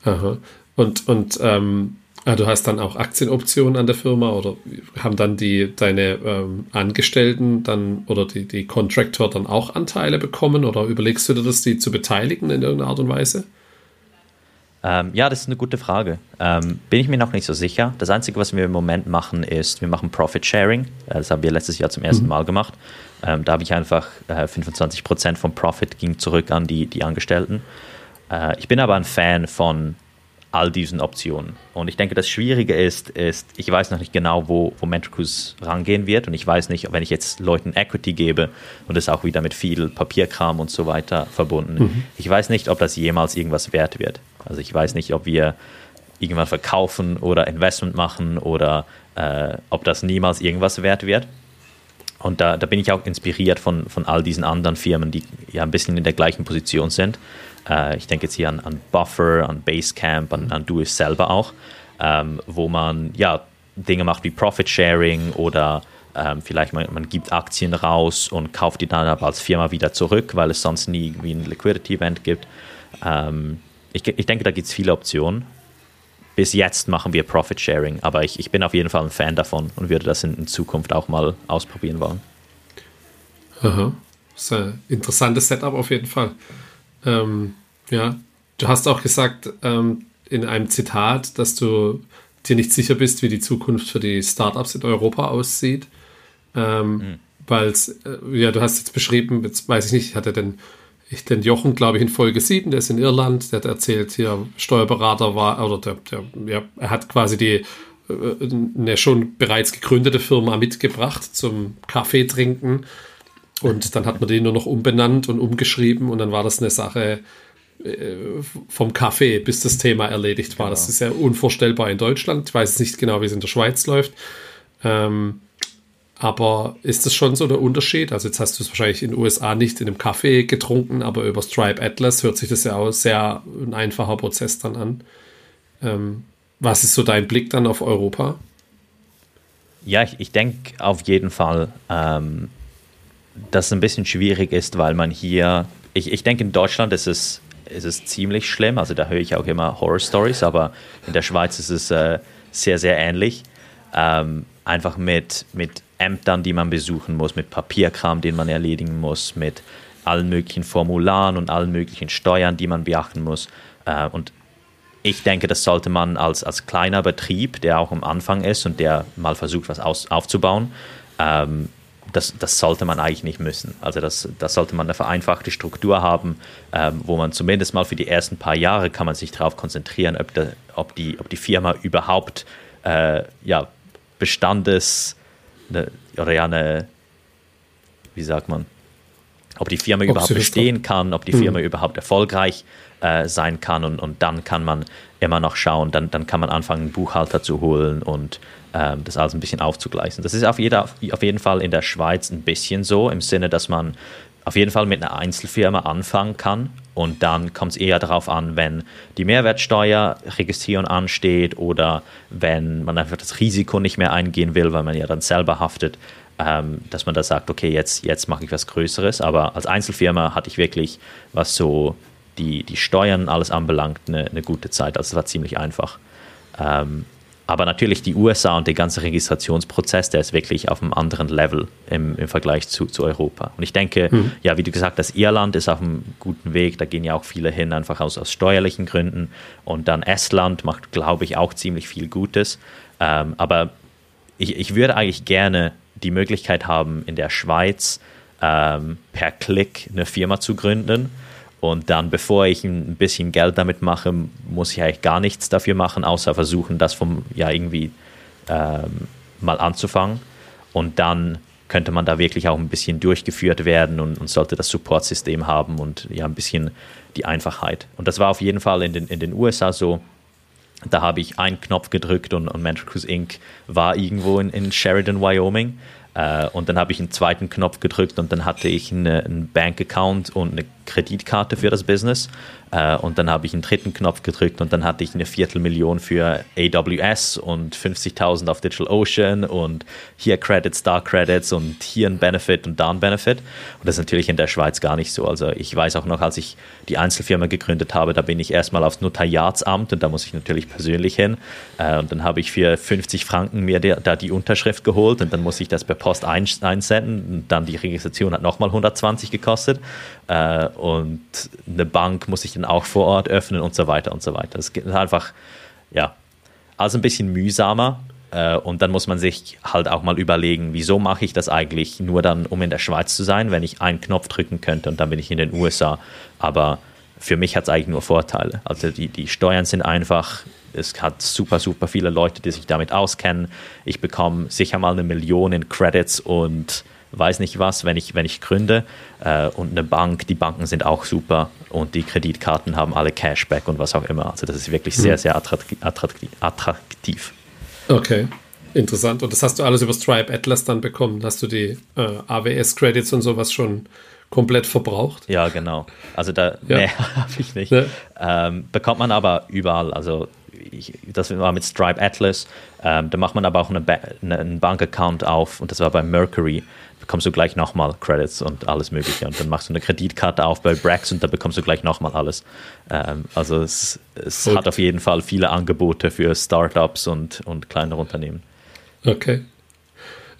Aha. Und, und ähm, ah, du hast dann auch Aktienoptionen an der Firma oder haben dann die deine ähm, Angestellten dann oder die, die Contractor dann auch Anteile bekommen oder überlegst du dir das, die zu beteiligen in irgendeiner Art und Weise? Ähm, ja, das ist eine gute Frage. Ähm, bin ich mir noch nicht so sicher. Das Einzige, was wir im Moment machen, ist, wir machen Profit Sharing. Äh, das haben wir letztes Jahr zum ersten mhm. Mal gemacht. Ähm, da habe ich einfach äh, 25% vom Profit ging zurück an die, die Angestellten. Äh, ich bin aber ein Fan von all diesen Optionen. Und ich denke, das Schwierige ist, ist, ich weiß noch nicht genau, wo, wo Mentricus rangehen wird. Und ich weiß nicht, wenn ich jetzt Leuten Equity gebe und das auch wieder mit viel Papierkram und so weiter verbunden, mhm. ich weiß nicht, ob das jemals irgendwas wert wird. Also ich weiß nicht, ob wir irgendwann verkaufen oder Investment machen oder äh, ob das niemals irgendwas wert wird. Und da, da bin ich auch inspiriert von, von all diesen anderen Firmen, die ja ein bisschen in der gleichen Position sind. Äh, ich denke jetzt hier an, an Buffer, an Basecamp, an, an Do It selber auch, ähm, wo man ja Dinge macht wie Profit Sharing oder ähm, vielleicht man, man, gibt Aktien raus und kauft die dann aber als Firma wieder zurück, weil es sonst nie irgendwie ein Liquidity Event gibt. Ähm, ich, ich, denke, da gibt es viele Optionen. Bis jetzt machen wir Profit Sharing, aber ich, ich, bin auf jeden Fall ein Fan davon und würde das in, in Zukunft auch mal ausprobieren wollen. Aha. Das ist ein interessantes Setup auf jeden Fall. Ähm, ja, du hast auch gesagt ähm, in einem Zitat, dass du dir nicht sicher bist, wie die Zukunft für die Startups in Europa aussieht. Ähm, mhm. Weil äh, ja, du hast jetzt beschrieben, jetzt weiß ich nicht, ich hatte den, ich den Jochen, glaube ich, in Folge 7, der ist in Irland, der hat erzählt, hier Steuerberater war, oder der, der ja, er hat quasi die äh, eine schon bereits gegründete Firma mitgebracht zum Kaffee trinken und dann hat man den nur noch umbenannt und umgeschrieben und dann war das eine Sache äh, vom Kaffee, bis das Thema erledigt war. Genau. Das ist ja unvorstellbar in Deutschland. Ich weiß nicht genau, wie es in der Schweiz läuft. Ähm, aber ist das schon so der Unterschied? Also jetzt hast du es wahrscheinlich in den USA nicht in einem Kaffee getrunken, aber über Stripe Atlas hört sich das ja auch sehr ein einfacher Prozess dann an. Ähm, was ist so dein Blick dann auf Europa? Ja, ich, ich denke auf jeden Fall, ähm, dass es ein bisschen schwierig ist, weil man hier, ich, ich denke in Deutschland ist es, ist es ziemlich schlimm, also da höre ich auch immer Horror-Stories, aber in der Schweiz ist es äh, sehr, sehr ähnlich. Ähm, einfach mit, mit Ämtern, die man besuchen muss, mit Papierkram, den man erledigen muss, mit allen möglichen Formularen und allen möglichen Steuern, die man beachten muss. Äh, und ich denke, das sollte man als, als kleiner Betrieb, der auch am Anfang ist und der mal versucht, was aus, aufzubauen, ähm, das, das sollte man eigentlich nicht müssen. Also das, das sollte man eine vereinfachte Struktur haben, ähm, wo man zumindest mal für die ersten paar Jahre kann man sich darauf konzentrieren, ob, de, ob, die, ob die Firma überhaupt äh, ja, Bestandes ne, oder ja eine wie sagt man, ob die Firma ob überhaupt bestehen kann, ob die Firma mhm. überhaupt erfolgreich äh, sein kann und, und dann kann man immer noch schauen, dann, dann kann man anfangen, einen Buchhalter zu holen und das alles ein bisschen aufzugleichen. Das ist auf, jeder, auf jeden Fall in der Schweiz ein bisschen so, im Sinne, dass man auf jeden Fall mit einer Einzelfirma anfangen kann und dann kommt es eher darauf an, wenn die Mehrwertsteuerregistrierung ansteht oder wenn man einfach das Risiko nicht mehr eingehen will, weil man ja dann selber haftet, ähm, dass man da sagt, okay, jetzt, jetzt mache ich was Größeres. Aber als Einzelfirma hatte ich wirklich, was so die, die Steuern alles anbelangt, eine, eine gute Zeit. Also es war ziemlich einfach. Ähm, aber natürlich die USA und der ganze Registrationsprozess, der ist wirklich auf einem anderen Level im, im Vergleich zu, zu Europa. Und ich denke, mhm. ja, wie du gesagt hast, Irland ist auf einem guten Weg, da gehen ja auch viele hin, einfach aus, aus steuerlichen Gründen. Und dann Estland macht, glaube ich, auch ziemlich viel Gutes. Ähm, aber ich, ich würde eigentlich gerne die Möglichkeit haben, in der Schweiz ähm, per Klick eine Firma zu gründen und dann, bevor ich ein bisschen Geld damit mache, muss ich eigentlich gar nichts dafür machen, außer versuchen, das vom, ja, irgendwie ähm, mal anzufangen. Und dann könnte man da wirklich auch ein bisschen durchgeführt werden und, und sollte das Supportsystem haben und ja, ein bisschen die Einfachheit. Und das war auf jeden Fall in den, in den USA so. Da habe ich einen Knopf gedrückt und, und Mental Cruise Inc. war irgendwo in, in Sheridan, Wyoming. Äh, und dann habe ich einen zweiten Knopf gedrückt und dann hatte ich eine, einen Bankaccount und eine Kreditkarte für das Business. Äh, und dann habe ich einen dritten Knopf gedrückt und dann hatte ich eine Viertelmillion für AWS und 50.000 auf DigitalOcean und hier Credits, da Credits und hier ein Benefit und da ein Benefit. Und das ist natürlich in der Schweiz gar nicht so. Also ich weiß auch noch, als ich die Einzelfirma gegründet habe, da bin ich erstmal aufs Notariatsamt und da muss ich natürlich persönlich hin. Äh, und dann habe ich für 50 Franken mir da die Unterschrift geholt und dann muss ich das per Post einsenden. Und dann die Registration hat nochmal 120 gekostet. Äh, und eine Bank muss ich dann auch vor Ort öffnen und so weiter und so weiter. Das ist einfach, ja, also ein bisschen mühsamer. Äh, und dann muss man sich halt auch mal überlegen, wieso mache ich das eigentlich nur dann, um in der Schweiz zu sein, wenn ich einen Knopf drücken könnte und dann bin ich in den USA. Aber für mich hat es eigentlich nur Vorteile. Also die, die Steuern sind einfach, es hat super, super viele Leute, die sich damit auskennen. Ich bekomme sicher mal eine Million in Credits und weiß nicht was, wenn ich, wenn ich gründe. Äh, und eine Bank, die Banken sind auch super und die Kreditkarten haben alle Cashback und was auch immer. Also das ist wirklich sehr, hm. sehr attraktiv. Okay, interessant. Und das hast du alles über Stripe Atlas dann bekommen? Hast du die äh, AWS-Credits und sowas schon komplett verbraucht? Ja, genau. Also da ja. nee, <laughs> habe ich nicht. Nee. Ähm, bekommt man aber überall. Also ich, das war mit Stripe Atlas. Ähm, da macht man aber auch eine ba eine, einen Bankaccount auf und das war bei Mercury bekommst du gleich nochmal Credits und alles Mögliche. Und dann machst du eine Kreditkarte auf bei Brax und da bekommst du gleich nochmal alles. Ähm, also es, es hat auf jeden Fall viele Angebote für Startups und, und kleinere Unternehmen. Okay.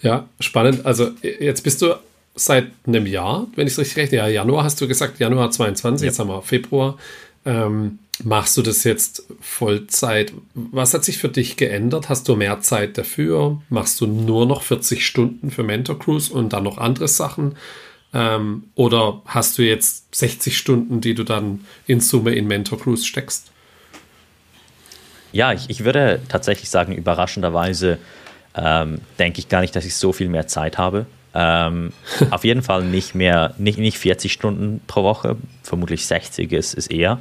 Ja, spannend. Also jetzt bist du seit einem Jahr, wenn ich es richtig rechne, ja, Januar hast du gesagt, Januar 22, ja. jetzt haben wir Februar. Ähm, Machst du das jetzt Vollzeit? Was hat sich für dich geändert? Hast du mehr Zeit dafür? Machst du nur noch 40 Stunden für Mentor Cruise und dann noch andere Sachen? Ähm, oder hast du jetzt 60 Stunden, die du dann in Summe in Mentor Cruise steckst? Ja, ich, ich würde tatsächlich sagen, überraschenderweise ähm, denke ich gar nicht, dass ich so viel mehr Zeit habe. Ähm, <laughs> auf jeden Fall nicht mehr, nicht, nicht 40 Stunden pro Woche, vermutlich 60 ist, ist eher.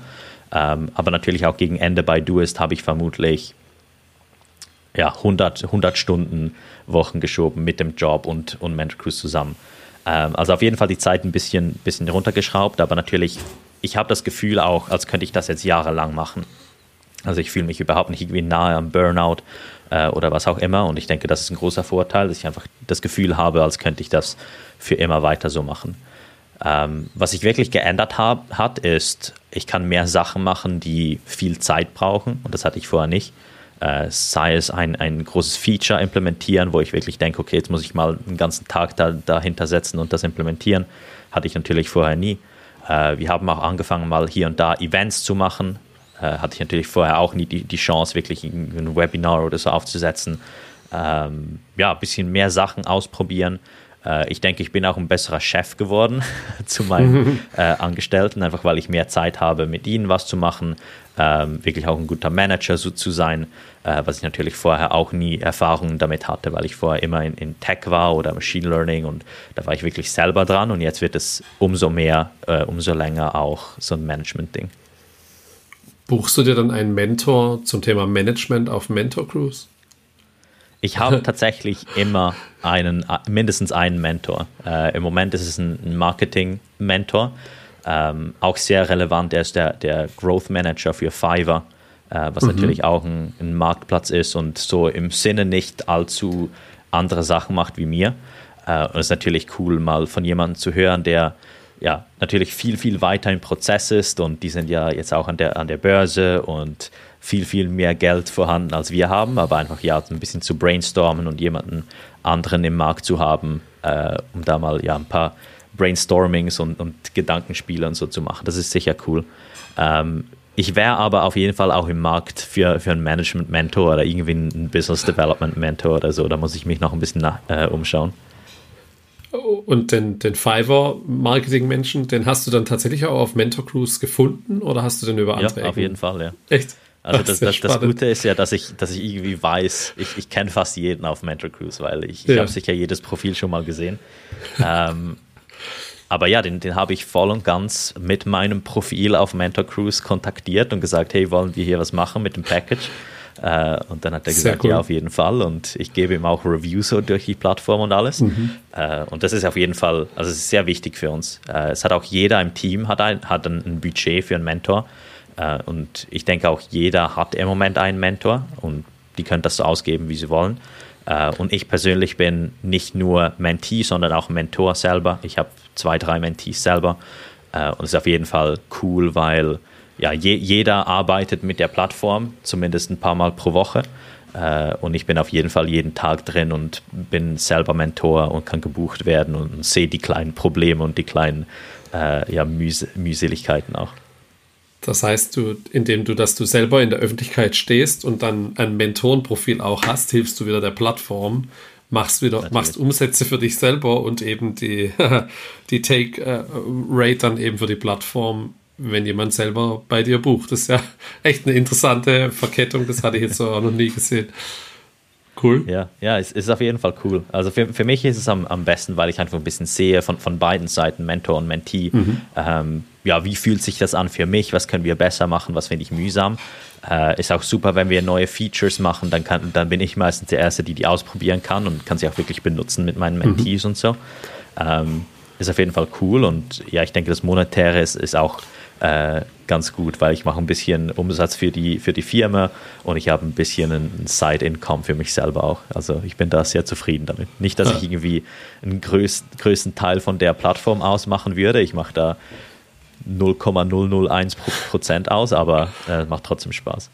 Ähm, aber natürlich auch gegen Ende bei Doist habe ich vermutlich ja, 100, 100 Stunden Wochen geschoben mit dem Job und, und Mentor Cruise zusammen. Ähm, also auf jeden Fall die Zeit ein bisschen, bisschen runtergeschraubt, aber natürlich, ich habe das Gefühl auch, als könnte ich das jetzt jahrelang machen. Also ich fühle mich überhaupt nicht irgendwie nahe am Burnout äh, oder was auch immer und ich denke, das ist ein großer Vorteil, dass ich einfach das Gefühl habe, als könnte ich das für immer weiter so machen. Ähm, was sich wirklich geändert hab, hat, ist, ich kann mehr Sachen machen, die viel Zeit brauchen und das hatte ich vorher nicht. Äh, sei es ein, ein großes Feature implementieren, wo ich wirklich denke, okay, jetzt muss ich mal einen ganzen Tag da, dahinter setzen und das implementieren, hatte ich natürlich vorher nie. Äh, wir haben auch angefangen, mal hier und da Events zu machen. Äh, hatte ich natürlich vorher auch nie die, die Chance, wirklich ein Webinar oder so aufzusetzen. Ähm, ja, ein bisschen mehr Sachen ausprobieren Äh, ich denke, ich bin auch ein besserer Chef geworden <laughs> zu meinen <laughs> äh, Angestellten, einfach weil ich mehr Zeit habe, mit ihnen was zu machen, ähm, wirklich auch ein guter Manager so zu sein, äh, was ich natürlich vorher auch nie Erfahrungen damit hatte, weil ich vorher immer in, in, Tech war oder Machine Learning und da war ich wirklich selber dran und jetzt wird es umso mehr, äh, umso länger auch so ein Management-Ding. Buchst du dir dann einen Mentor zum Thema Management auf Mentor Cruise? Ich habe tatsächlich immer einen, mindestens einen Mentor. Äh, Im Moment ist es ein Marketing-Mentor, ähm, auch sehr relevant. Er ist der, der Growth Manager für Fiverr, äh, was mhm. natürlich auch ein, ein, Marktplatz ist und so im Sinne nicht allzu andere Sachen macht wie mir. Äh, und es ist natürlich cool, mal von jemandem zu hören, der ja natürlich viel, viel weiter im Prozess ist und die sind ja jetzt auch an der, an der Börse und viel, viel mehr Geld vorhanden, als wir haben, aber einfach ja ein bisschen zu brainstormen und jemanden anderen im Markt zu haben, äh, um da mal ja ein paar Brainstormings und, und Gedankenspiele und so zu machen. Das ist sicher cool. Ähm, ich wäre aber auf jeden Fall auch im Markt für, für einen Management-Mentor oder irgendwie einen Business Development-Mentor oder so. Da muss ich mich noch ein bisschen nach, äh, umschauen. Und den, den Fiverr-Marketing-Menschen, den hast du dann tatsächlich auch auf Mentor Cruise gefunden oder hast du den über andere? Ja, auf jeden Fall, ja. Echt? Also das, das, das, Gute ist ja, dass ich, dass ich irgendwie weiß, ich, ich kenne fast jeden auf Mentor Cruise, weil ich, ich ja. habe sicher jedes Profil schon mal gesehen. ähm, aber ja, den, den habe ich voll und ganz mit meinem Profil auf Mentor Cruise kontaktiert und gesagt, hey, wollen wir hier was machen mit dem Package? Äh, und dann hat er gesagt, cool. ja, auf jeden Fall. Und ich gebe ihm auch Reviews so durch die Plattform und alles. Mhm. Äh, und das ist auf jeden Fall, also es ist sehr wichtig für uns. Äh, es hat auch jeder im Team hat ein, hat ein, ein Budget für einen Mentor. Äh, und ich denke auch jeder hat im Moment einen Mentor und die können das so ausgeben, wie sie wollen. Äh, und ich persönlich bin nicht nur Mentee, sondern auch Mentor selber. Ich habe zwei, drei Mentees selber. Äh, und es ist auf jeden Fall cool, weil ja, je, jeder arbeitet mit der Plattform, zumindest ein paar Mal pro Woche. Und ich bin auf jeden Fall jeden Tag drin und bin selber Mentor und kann gebucht werden und sehe die kleinen Probleme und die kleinen ja, Mühs Mühseligkeiten auch. Das heißt, du, indem du, dass du selber in der Öffentlichkeit stehst und dann ein Mentorenprofil auch hast, hilfst du wieder der Plattform, machst wieder, Natürlich. machst Umsätze für dich selber und eben die, <laughs> die Take-Rate dann eben für die Plattform, wenn jemand selber bei dir bucht. Das ist ja <laughs> echt eine interessante Verkettung, das hatte ich jetzt so auch noch nie gesehen. Cool. Ja, ja, es ist auf jeden Fall cool. Also für, für mich ist es am, am besten, weil ich einfach ein bisschen sehe von, von beiden Seiten, Mentor und Mentee. Mhm. Ähm, ja, wie fühlt sich das an für mich? Was können wir besser machen? Was finde ich mühsam? Äh, ist auch super, wenn wir neue Features machen, dann, kann, dann bin ich meistens der Erste, die die ausprobieren kann und kann sie auch wirklich benutzen mit meinen mhm. Mentees mhm. und so. Ähm, ist auf jeden Fall cool und ja, ich denke, das Monetäre ist, ist auch äh, ganz gut, weil ich mache ein bisschen Umsatz für die, für die Firma und ich habe ein bisschen ein Side-Income für mich selber auch. Also ich bin da sehr zufrieden damit. Nicht, dass ich irgendwie einen größ, größten Teil von der Plattform ausmachen würde. Ich mache da 0,001 Prozent aus, aber äh, macht trotzdem Spaß.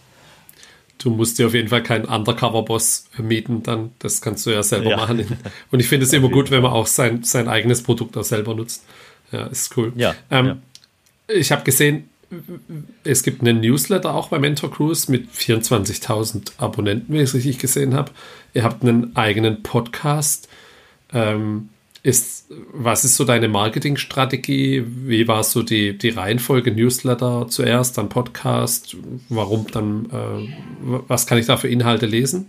Du musst dir auf jeden Fall keinen Undercover-Boss mieten, dann das kannst du ja selber ja. machen. <laughs> Und ich finde es immer gut, wenn man auch sein, sein eigenes Produkt auch selber nutzt. Ja, ist cool. Ja, ähm, ja. Ich habe gesehen, es gibt einen Newsletter auch bei Mentor Cruise mit 24.000 Abonnenten, wenn ich es richtig gesehen habe. Ihr habt einen eigenen Podcast. Ähm, ist, was ist so deine Marketingstrategie? Wie war so die, die Reihenfolge Newsletter zuerst, dann Podcast? Warum dann, äh, was kann ich da für Inhalte lesen?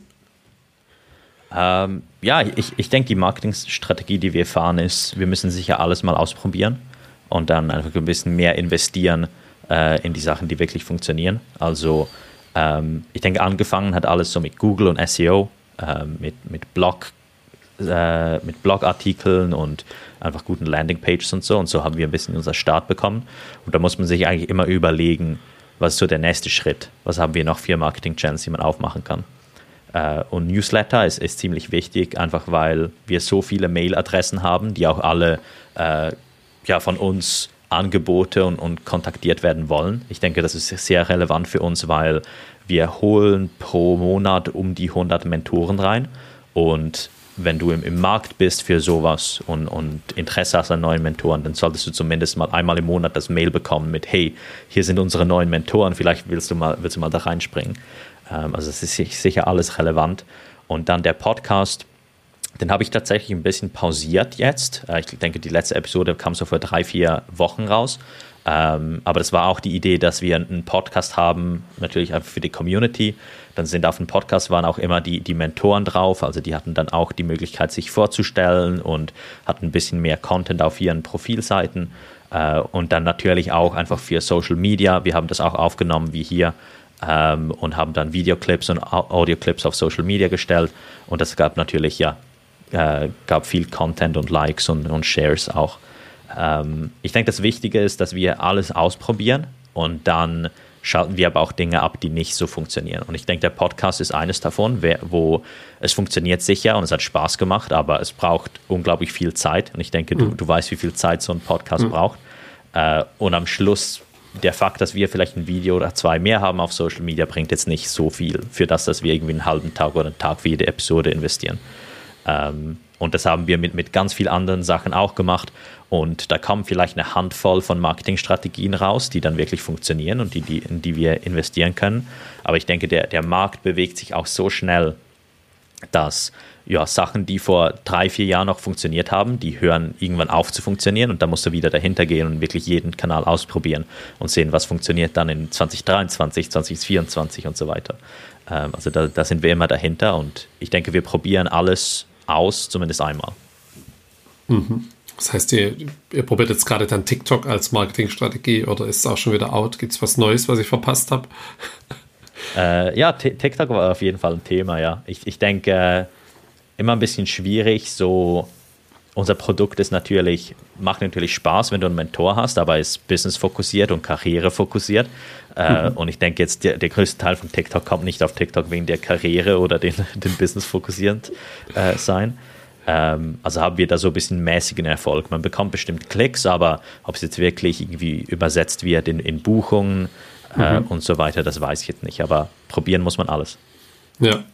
Ähm, ja, ich, ich denke, die Marketingstrategie, die wir fahren, ist, wir müssen sicher alles mal ausprobieren und dann einfach ein bisschen mehr investieren äh, in die Sachen, die wirklich funktionieren. Also ähm, ich denke, angefangen hat alles so mit Google und SEO, äh, mit, mit Blog, äh, mit Blogartikeln und einfach guten Landingpages und so. Und so haben wir ein bisschen unser Start bekommen. Und da muss man sich eigentlich immer überlegen, was ist so der nächste Schritt? Was haben wir noch für Marketing-Channels, die man aufmachen kann? Uh, und Newsletter ist, ist, ziemlich wichtig, einfach weil wir so viele Mailadressen haben, die auch alle uh, ja, von uns Angebote und, und kontaktiert werden wollen. Ich denke, das ist sehr relevant für uns, weil wir holen pro Monat um die 100 Mentoren rein und wenn du im, im Markt bist für sowas und, und Interesse hast an neuen Mentoren, dann solltest du zumindest mal einmal im Monat das Mail bekommen mit, hey, hier sind unsere neuen Mentoren, vielleicht willst du mal, willst du mal da reinspringen. Ähm, also es ist sicher alles relevant. Und dann der Podcast, den habe ich tatsächlich ein bisschen pausiert jetzt. Äh, ich denke, die letzte Episode kam so vor drei, vier Wochen raus. Ähm, aber das war auch die Idee, dass wir einen Podcast haben, natürlich einfach für die Community. Dann sind auf dem Podcast waren auch immer die, die Mentoren drauf, also die hatten dann auch die Möglichkeit, sich vorzustellen und hatten ein bisschen mehr Content auf ihren Profilseiten. Äh, und dann natürlich auch einfach für Social Media. Wir haben das auch aufgenommen wie hier ähm, und haben dann Videoclips und Audioclips auf Social Media gestellt. Und das gab natürlich, ja, äh, gab viel Content und Likes und, und Shares auch. Ähm, ich denke, das Wichtige ist, dass wir alles ausprobieren und dann schalten wir aber auch Dinge ab, die nicht so funktionieren. Und ich denke, der Podcast ist eines davon, wo es funktioniert sicher und es hat Spaß gemacht, aber es braucht unglaublich viel Zeit. Und ich denke, mhm. du, du weißt, wie viel Zeit so ein Podcast mhm. braucht. Äh, und am Schluss, der Fakt, dass wir vielleicht ein Video oder zwei mehr haben auf Social Media, bringt jetzt nicht so viel für das, dass wir irgendwie einen halben Tag oder einen Tag für jede Episode investieren. Ähm, und das haben wir mit, mit ganz vielen anderen Sachen auch gemacht. Und da kommen vielleicht eine Handvoll von Marketingstrategien raus, die dann wirklich funktionieren und die, die, in die wir investieren können. Aber ich denke, der, der Markt bewegt sich auch so schnell, dass ja, Sachen, die vor drei, vier Jahren noch funktioniert haben, die hören irgendwann auf zu funktionieren und da musst du wieder dahinter gehen und wirklich jeden Kanal ausprobieren und sehen, was funktioniert dann in 2023, 2024 und so weiter. Ähm, also da, da sind wir immer dahinter und ich denke, wir probieren alles aus, zumindest einmal. Mhm. Das heißt, ihr, ihr probiert jetzt gerade dann TikTok als Marketingstrategie oder ist es auch schon wieder out? Gibt es was Neues, was ich verpasst habe? <laughs> Äh, ja, TikTok war auf jeden Fall ein Thema, ja. Ich, ich denke, äh, immer ein bisschen schwierig, so unser Produkt ist natürlich, macht natürlich Spaß, wenn du einen Mentor hast, aber ist business fokussiert und Karriere fokussiert. Äh, mhm. Und ich denke jetzt, der, der, größte Teil von TikTok kommt nicht auf TikTok wegen der Karriere oder den, <laughs> den Business fokussierend äh, sein. Ähm, also haben wir da so ein bisschen mäßigen Erfolg. Man bekommt bestimmt Klicks, aber ob es jetzt wirklich irgendwie übersetzt wird in, in Buchungen äh, mhm. und so weiter, das weiß ich jetzt nicht. Aber probieren muss man alles. Ja.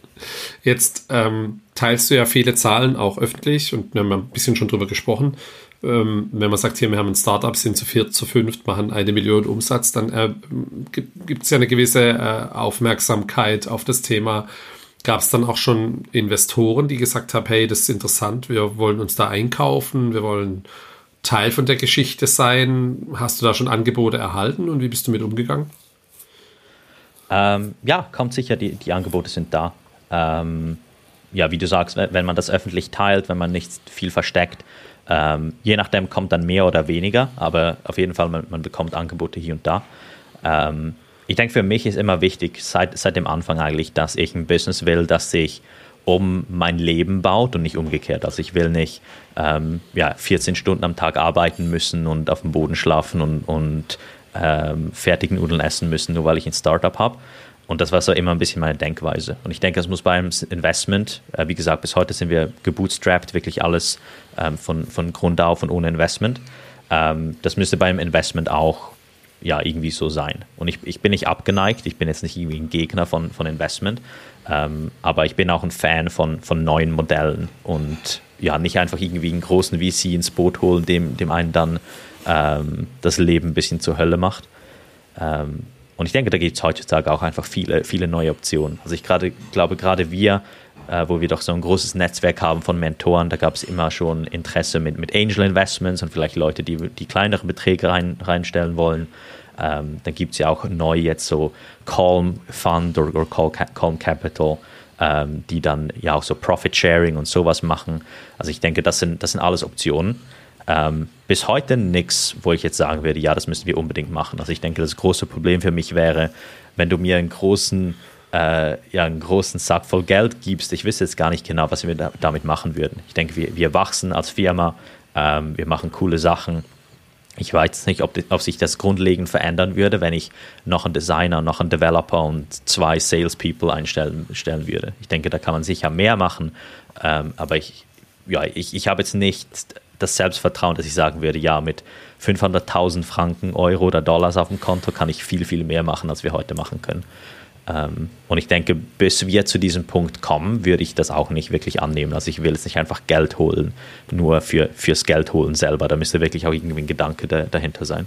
Jetzt ähm, teilst du ja viele Zahlen auch öffentlich und wir haben ein bisschen schon drüber gesprochen. Ähm, wenn man sagt, hier, wir haben ein Startup, sind zu viert, zu fünft, machen eine Million Umsatz, dann äh, gibt es ja eine gewisse äh, Aufmerksamkeit auf das Thema Gab es dann auch schon Investoren, die gesagt haben, hey, das ist interessant, wir wollen uns da einkaufen, wir wollen Teil von der Geschichte sein? Hast du da schon Angebote erhalten und wie bist du mit umgegangen? Ähm, ja, kommt sicher, die, die Angebote sind da. Ähm, ja, wie du sagst, wenn man das öffentlich teilt, wenn man nicht viel versteckt, ähm, je nachdem kommt dann mehr oder weniger, aber auf jeden Fall, man, man bekommt Angebote hier und da. Ähm, ich denke, für mich ist immer wichtig, seit, seit dem Anfang eigentlich, dass ich ein Business will, das sich um mein Leben baut und nicht umgekehrt. Also ich will nicht ähm, ja, 14 Stunden am Tag arbeiten müssen und auf dem Boden schlafen und, und ähm, fertigen Nudeln essen müssen, nur weil ich ein Startup habe. Und das war so immer ein bisschen meine Denkweise. Und ich denke, es muss beim Investment, äh, wie gesagt, bis heute sind wir gebootstrapped, wirklich alles ähm, von, von Grund auf und ohne Investment. Ähm, das müsste beim Investment auch ja irgendwie so sein. Und ich, ich bin nicht abgeneigt, ich bin jetzt nicht irgendwie ein Gegner von, von Investment, ähm, aber ich bin auch ein Fan von, von neuen Modellen und ja, nicht einfach irgendwie einen großen VC ins Boot holen, dem, dem einen dann ähm, das Leben ein bisschen zur Hölle macht. Und ich denke, da gibt es heutzutage auch einfach viele, viele neue Optionen. Also ich grade, glaube, gerade wir, äh, wo wir doch so ein großes Netzwerk haben von Mentoren, da gab es immer schon Interesse mit, mit Angel Investments und vielleicht Leute, die, die kleinere Beträge rein, reinstellen wollen. Ähm, dann gibt es ja auch neu jetzt so Calm Fund oder, oder Calm Capital, ähm, die dann ja auch so Profit Sharing und sowas machen. Also ich denke, das sind, das sind alles Optionen. Ähm, bis heute nichts, wo ich jetzt sagen würde, ja, das müssen wir unbedingt machen. Also ich denke, das große Problem für mich wäre, wenn du mir einen großen, äh, ja, einen großen Sack voll Geld gibst, ich wüsste jetzt gar nicht genau, was wir da, damit machen würden. Ich denke, wir, wir wachsen als Firma, ähm, wir machen coole Sachen ich weiß nicht, ob, ob, sich das grundlegend verändern würde, wenn ich noch einen Designer, noch einen Developer und zwei Salespeople einstellen stellen würde. Ich denke, da kann man sicher mehr machen, ähm, aber ich, ja, ich, ich habe jetzt nicht das Selbstvertrauen, dass ich sagen würde, ja, mit 500.000 Franken, Euro oder Dollars auf dem Konto kann ich viel, viel mehr machen, als wir heute machen können. Ähm, und ich denke, bis wir zu diesem Punkt kommen, würde ich das auch nicht wirklich annehmen. Also ich will jetzt nicht einfach Geld holen, nur für, fürs Geld holen selber. Da müsste wirklich auch irgendwie ein Gedanke da, dahinter sein.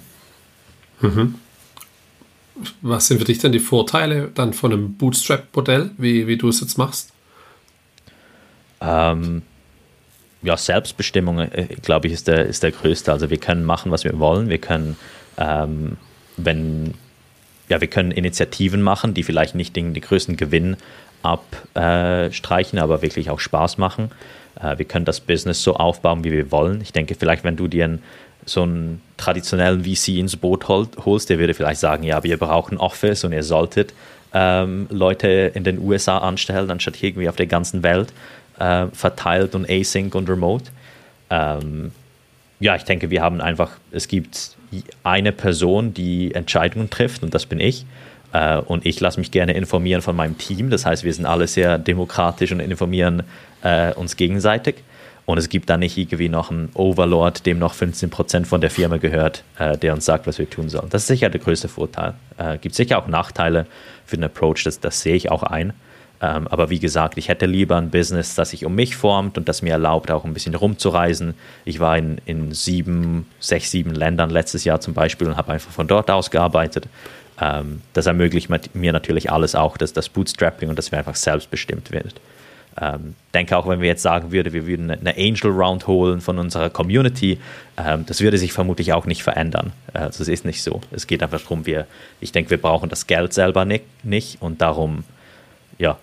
Mhm. Was sind für dich denn die Vorteile dann von einem Bootstrap-Modell, wie, wie du es jetzt machst? Ähm, ja, Selbstbestimmung, äh, glaube ich, ist der, ist der größte. Also wir können machen, was wir wollen. Wir können, ähm, wenn, ja, wir können Initiativen machen, die vielleicht nicht den, den größten Gewinn abstreichen, aber wirklich auch Spaß machen. Äh, wir können das Business so aufbauen, wie wir wollen. Ich denke, vielleicht, wenn du dir ein, so einen traditionellen VC ins Boot holst, der würde vielleicht sagen, ja, wir brauchen Office und ihr solltet ähm, Leute in den USA anstellen, anstatt irgendwie auf der ganzen Welt äh, verteilt und async und remote. Ähm, ja, ich denke, wir haben einfach, es gibt eine Person, die Entscheidungen trifft und das bin ich. Äh, und ich lasse mich gerne informieren von meinem Team. Das heißt, wir sind alle sehr demokratisch und informieren äh, uns gegenseitig. Und es gibt da nicht irgendwie noch einen Overlord, dem noch 15% von der Firma gehört, äh, der uns sagt, was wir tun sollen. Das ist sicher der größte Vorteil. Äh, gibt sicher auch Nachteile für den Approach, das, das sehe ich auch ein. Ähm, aber wie gesagt, ich hätte lieber ein Business, das sich um mich formt und das mir erlaubt, auch ein bisschen rumzureisen. Ich war in, in sieben, sechs, sieben Ländern letztes Jahr zum Beispiel und habe einfach von dort aus gearbeitet. Ähm, das ermöglicht mir natürlich alles auch, dass das Bootstrapping und dass wir einfach selbstbestimmt wird. Ähm, denke auch, wenn wir jetzt sagen würden, wir würden eine Angel Round holen von unserer Community, ähm, das würde sich vermutlich auch nicht verändern. Also es ist nicht so. Es geht einfach darum, wir, ich denke, wir brauchen das Geld selber nicht, nicht und darum, ja,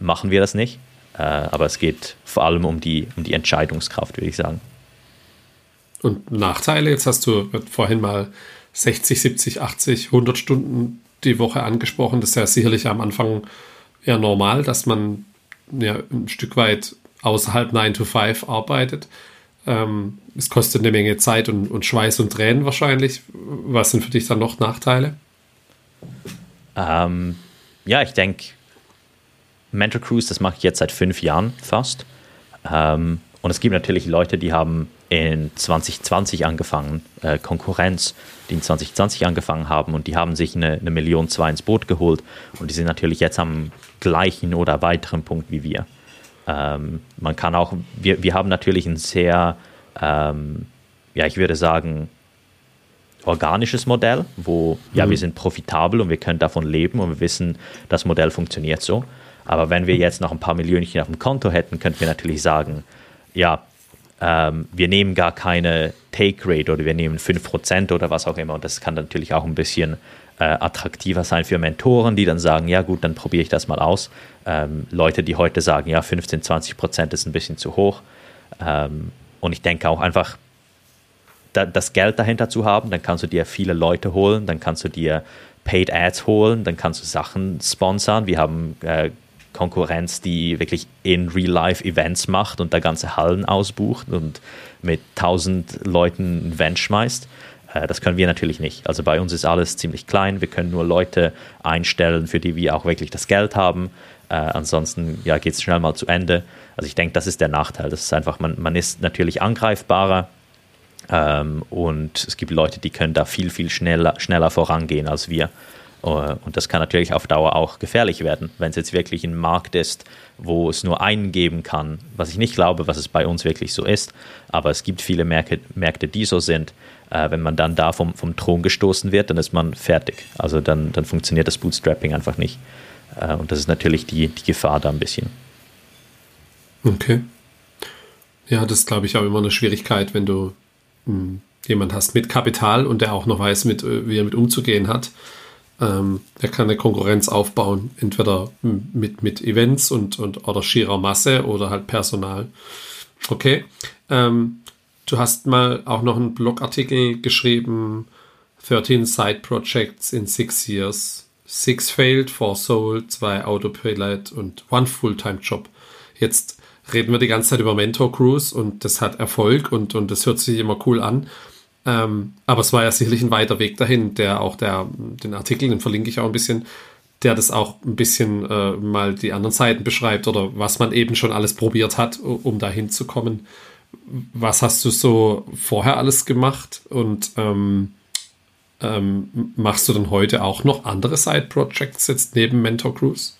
machen wir das nicht. Äh, aber es geht vor allem um die, um die Entscheidungskraft, würde ich sagen. Und Nachteile, jetzt hast du vorhin mal 60, 70, 80, 100 Stunden die Woche angesprochen. Das ist ja sicherlich am Anfang eher normal, dass man ja, ein Stück weit außerhalb 9 to 5 arbeitet. Ähm, es kostet eine Menge Zeit und, und, Schweiß und Tränen wahrscheinlich. Was sind für dich dann noch Nachteile? Ähm, ja, ich denke, Mentor Cruise, das mache ich jetzt seit fünf Jahren fast. Ähm, und es gibt natürlich Leute, die haben in 2020 angefangen, äh, Konkurrenz, die in 2020 angefangen haben und die haben sich eine, eine Million zwei ins Boot geholt und die sind natürlich jetzt am gleichen oder weiteren Punkt wie wir. Ähm, man kann auch, wir, wir haben natürlich ein sehr, ähm, ja, ich würde sagen, organisches Modell, wo, ja, mhm. wir sind profitabel und wir können davon leben und wir wissen, das Modell funktioniert so. Aber wenn wir jetzt noch ein paar Millionchen auf dem Konto hätten, könnten wir natürlich sagen, ja, ähm, wir nehmen gar keine Take Rate oder wir nehmen 5% oder was auch immer. Und das kann natürlich auch ein bisschen äh, attraktiver sein für Mentoren, die dann sagen, ja gut, dann probiere ich das mal aus. Ähm, Leute, die heute sagen, ja, 15, 20% ist ein bisschen zu hoch. Ähm, und ich denke auch einfach, da, das Geld dahinter zu haben, dann kannst du dir viele Leute holen, dann kannst du dir Paid Ads holen, dann kannst du Sachen sponsern. Wir haben äh, Konkurrenz, die wirklich in Real-Life-Events macht und da ganze Hallen ausbucht und mit tausend Leuten ein Event schmeißt. Äh, das können wir natürlich nicht. Also bei uns ist alles ziemlich klein. Wir können nur Leute einstellen, für die wir auch wirklich das Geld haben. Äh, ansonsten ja, geht es schnell mal zu Ende. Also ich denke, das ist der Nachteil. Das ist einfach, man, man ist natürlich angreifbarer. Ähm, und es gibt Leute, die können da viel, viel schneller, schneller vorangehen als wir. Äh, und das kann natürlich auf Dauer auch gefährlich werden, wenn es jetzt wirklich ein Markt ist, wo es nur einen geben kann, was ich nicht glaube, was es bei uns wirklich so ist. Aber es gibt viele Märkte, Märkte die so sind. Äh, wenn man dann da vom, vom Thron gestoßen wird, dann ist man fertig. Also dann, dann funktioniert das Bootstrapping einfach nicht. Äh, und das ist natürlich die, die Gefahr da ein bisschen. Okay. Ja, das glaube ich, auch immer eine Schwierigkeit, wenn du hm, jemand hast mit Kapital und der auch noch weiß, mit, wie er mit umzugehen hat ähm, er kann eine Konkurrenz aufbauen, entweder mit, mit Events und, und oder schierer Masse oder halt Personal. Okay. Ähm, du hast mal auch noch einen Blogartikel geschrieben, 13 Side Projects in Six Years. Six failed, four sold, zwei Autopilot und one Fulltime Job. Jetzt reden wir die ganze Zeit über Mentor Cruise und das hat Erfolg und, und das hört sich immer cool an. Ähm, aber es war ja sicherlich ein weiter Weg dahin, der auch der, den Artikel, den verlinke ich auch ein bisschen, der das auch ein bisschen äh, mal die anderen Seiten beschreibt oder was man eben schon alles probiert hat, um da hinzukommen. Was hast du so vorher alles gemacht und ähm, ähm, machst du dann heute auch noch andere Side-Projects jetzt neben Mentor Cruise?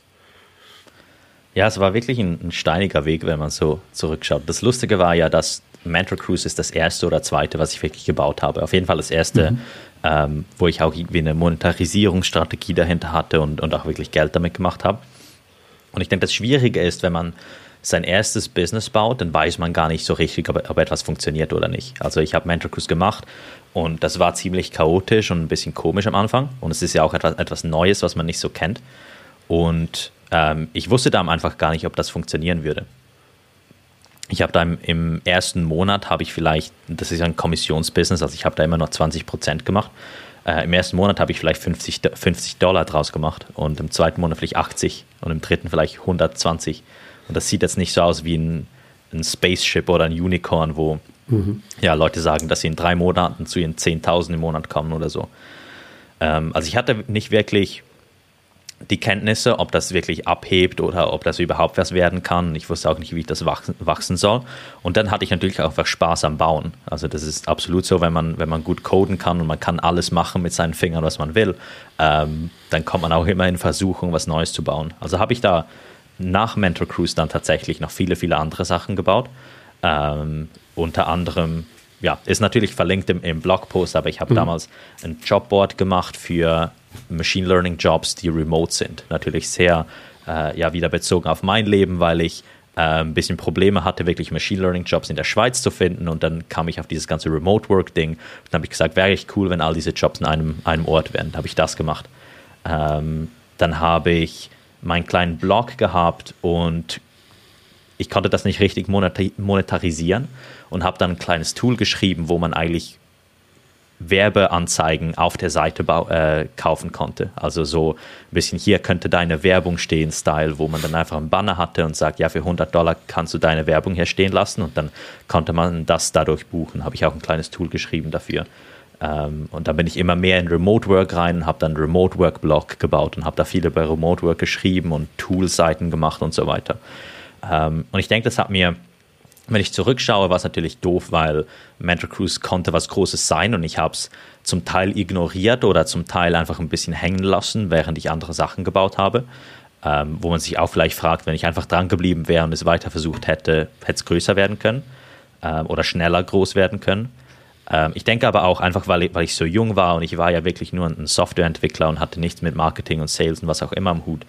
Ja, es war wirklich ein, ein, steiniger Weg, wenn man so zurückschaut. Das Lustige war ja, dass Mentor Cruise ist das erste oder zweite, was ich wirklich gebaut habe. Auf jeden Fall das erste, mhm. ähm, wo ich auch irgendwie eine Monetarisierungsstrategie dahinter hatte und, und auch wirklich Geld damit gemacht habe. Und ich denke, das Schwierige ist, wenn man sein erstes Business baut, dann weiß man gar nicht so richtig, ob, ob etwas funktioniert oder nicht. Also ich habe Mentor Cruise gemacht und das war ziemlich chaotisch und ein bisschen komisch am Anfang. Und es ist ja auch etwas, etwas Neues, was man nicht so kennt. Und ähm, ich wusste da einfach gar nicht, ob das funktionieren würde. Ich habe da im, im, ersten Monat habe ich vielleicht, das ist ja ein Kommissionsbusiness, also ich habe da immer noch 20 Prozent gemacht. Äh, Im ersten Monat habe ich vielleicht 50, 50 Dollar draus gemacht und im zweiten Monat vielleicht 80 und im dritten vielleicht 120. Und das sieht jetzt nicht so aus wie ein, ein Spaceship oder ein Unicorn, wo mhm. ja, Leute sagen, dass sie in drei Monaten zu ihren 10.000 im Monat kommen oder so. Ähm, also ich hatte nicht wirklich die Kenntnisse, ob das wirklich abhebt oder ob das überhaupt was werden kann. Ich wusste auch nicht, wie ich das wachsen, soll. Und dann hatte ich natürlich auch einfach Spaß am Bauen. Also das ist absolut so, wenn man, wenn man gut coden kann und man kann alles machen mit seinen Fingern, was man will, ähm, dann kommt man auch immer in Versuchung, was Neues zu bauen. Also habe ich da nach Mentor Cruise dann tatsächlich noch viele, viele andere Sachen gebaut. Ähm, unter anderem ja, ist natürlich verlinkt im, im Blogpost, aber ich habe mhm. damals ein Jobboard gemacht für Machine Learning Jobs, die remote sind. Natürlich sehr äh, ja, wieder bezogen auf mein Leben, weil ich äh, ein bisschen Probleme hatte, wirklich Machine Learning Jobs in der Schweiz zu finden. Und dann kam ich auf dieses ganze Remote Work Ding. Und dann habe ich gesagt, wäre echt cool, wenn all diese Jobs in einem, einem Ort wären. Da habe ich das gemacht. Ähm, dann habe ich meinen kleinen Blog gehabt und ich konnte das nicht richtig monetarisieren und habe dann ein kleines Tool geschrieben, wo man eigentlich Werbeanzeigen auf der Seite äh, kaufen konnte. Also so ein bisschen hier könnte deine Werbung stehen, Style, wo man dann einfach einen Banner hatte und sagt, ja, für 100 Dollar kannst du deine Werbung hier stehen lassen und dann konnte man das dadurch buchen. Habe ich auch ein kleines Tool geschrieben dafür. Ähm, und dann bin ich immer mehr in Remote Work rein und habe dann Remote Work Blog gebaut und habe da viele bei Remote Work geschrieben und Toolseiten gemacht und so weiter. Ähm, und ich denke, das hat mir wenn ich zurückschaue, war es natürlich doof, weil Mentor Cruise konnte was Großes sein und ich habe es zum Teil ignoriert oder zum Teil einfach ein bisschen hängen lassen, während ich andere Sachen gebaut habe. Ähm, wo man sich auch vielleicht fragt, wenn ich einfach dran geblieben wäre und es weiter versucht hätte, hätte es größer werden können ähm, oder schneller groß werden können. Ähm, ich denke aber auch einfach, weil ich, weil ich so jung war und ich war ja wirklich nur ein Softwareentwickler und hatte nichts mit Marketing und Sales und was auch immer am Hut,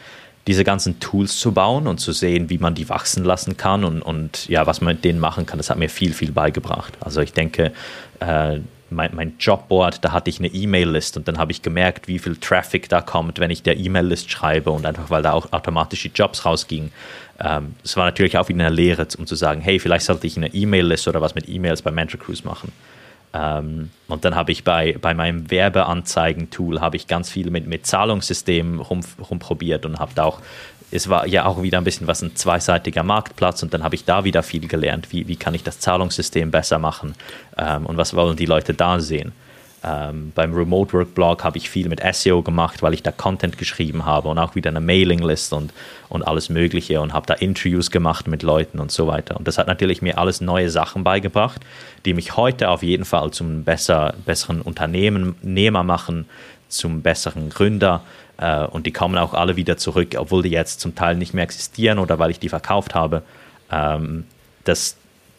diese ganzen Tools zu bauen und zu sehen, wie man die wachsen lassen kann und, und ja, was man mit denen machen kann, das hat mir viel, viel beigebracht. Also ich denke, äh, mein, mein Jobboard, da hatte ich eine E-Mail-List und dann habe ich gemerkt, wie viel Traffic da kommt, wenn ich der E-Mail-List schreibe und einfach, weil da auch automatisch die Jobs rausgingen. Ähm, es war natürlich auch wieder eine Lehre, um zu sagen, hey, vielleicht sollte ich eine E-Mail-List oder was mit E-Mails bei Mentor Cruise machen. Ähm, und dann habe ich bei, bei meinem Werbeanzeigen-Tool habe ich ganz viel mit, mit Zahlungssystemen rum, rumprobiert und habe auch, es war ja auch wieder ein bisschen was ein zweiseitiger Marktplatz und dann habe ich da wieder viel gelernt, wie, wie kann ich das Zahlungssystem besser machen ähm, und was wollen die Leute da sehen. Ähm, beim Remote Work Blog habe ich viel mit SEO gemacht, weil ich da Content geschrieben habe und auch wieder eine Mailinglist und, und alles Mögliche und habe da Interviews gemacht mit Leuten und so weiter. Und das hat natürlich mir alles neue Sachen beigebracht, die mich heute auf jeden Fall zum besser, besseren Unternehmer machen, zum besseren Gründer. Äh, und die kommen auch alle wieder zurück, obwohl die jetzt zum Teil nicht mehr existieren oder weil ich die verkauft habe. Ähm, das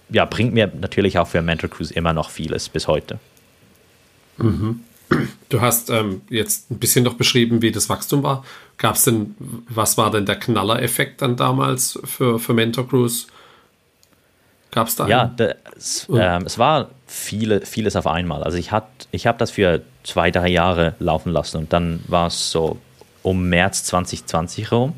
ja, bringt mir natürlich auch für Mentor Cruise immer noch vieles bis heute. Mhm. Du hast ähm, jetzt ein bisschen noch beschrieben, wie das Wachstum war. Gab es denn, was war denn der Knallereffekt dann damals für, für Mentor Cruise? Gab es da einen? Ja, das, ähm, es war viele, vieles auf einmal. Also ich, ich habe das für zwei, drei Jahre laufen lassen und dann war es so um März 2020 rum.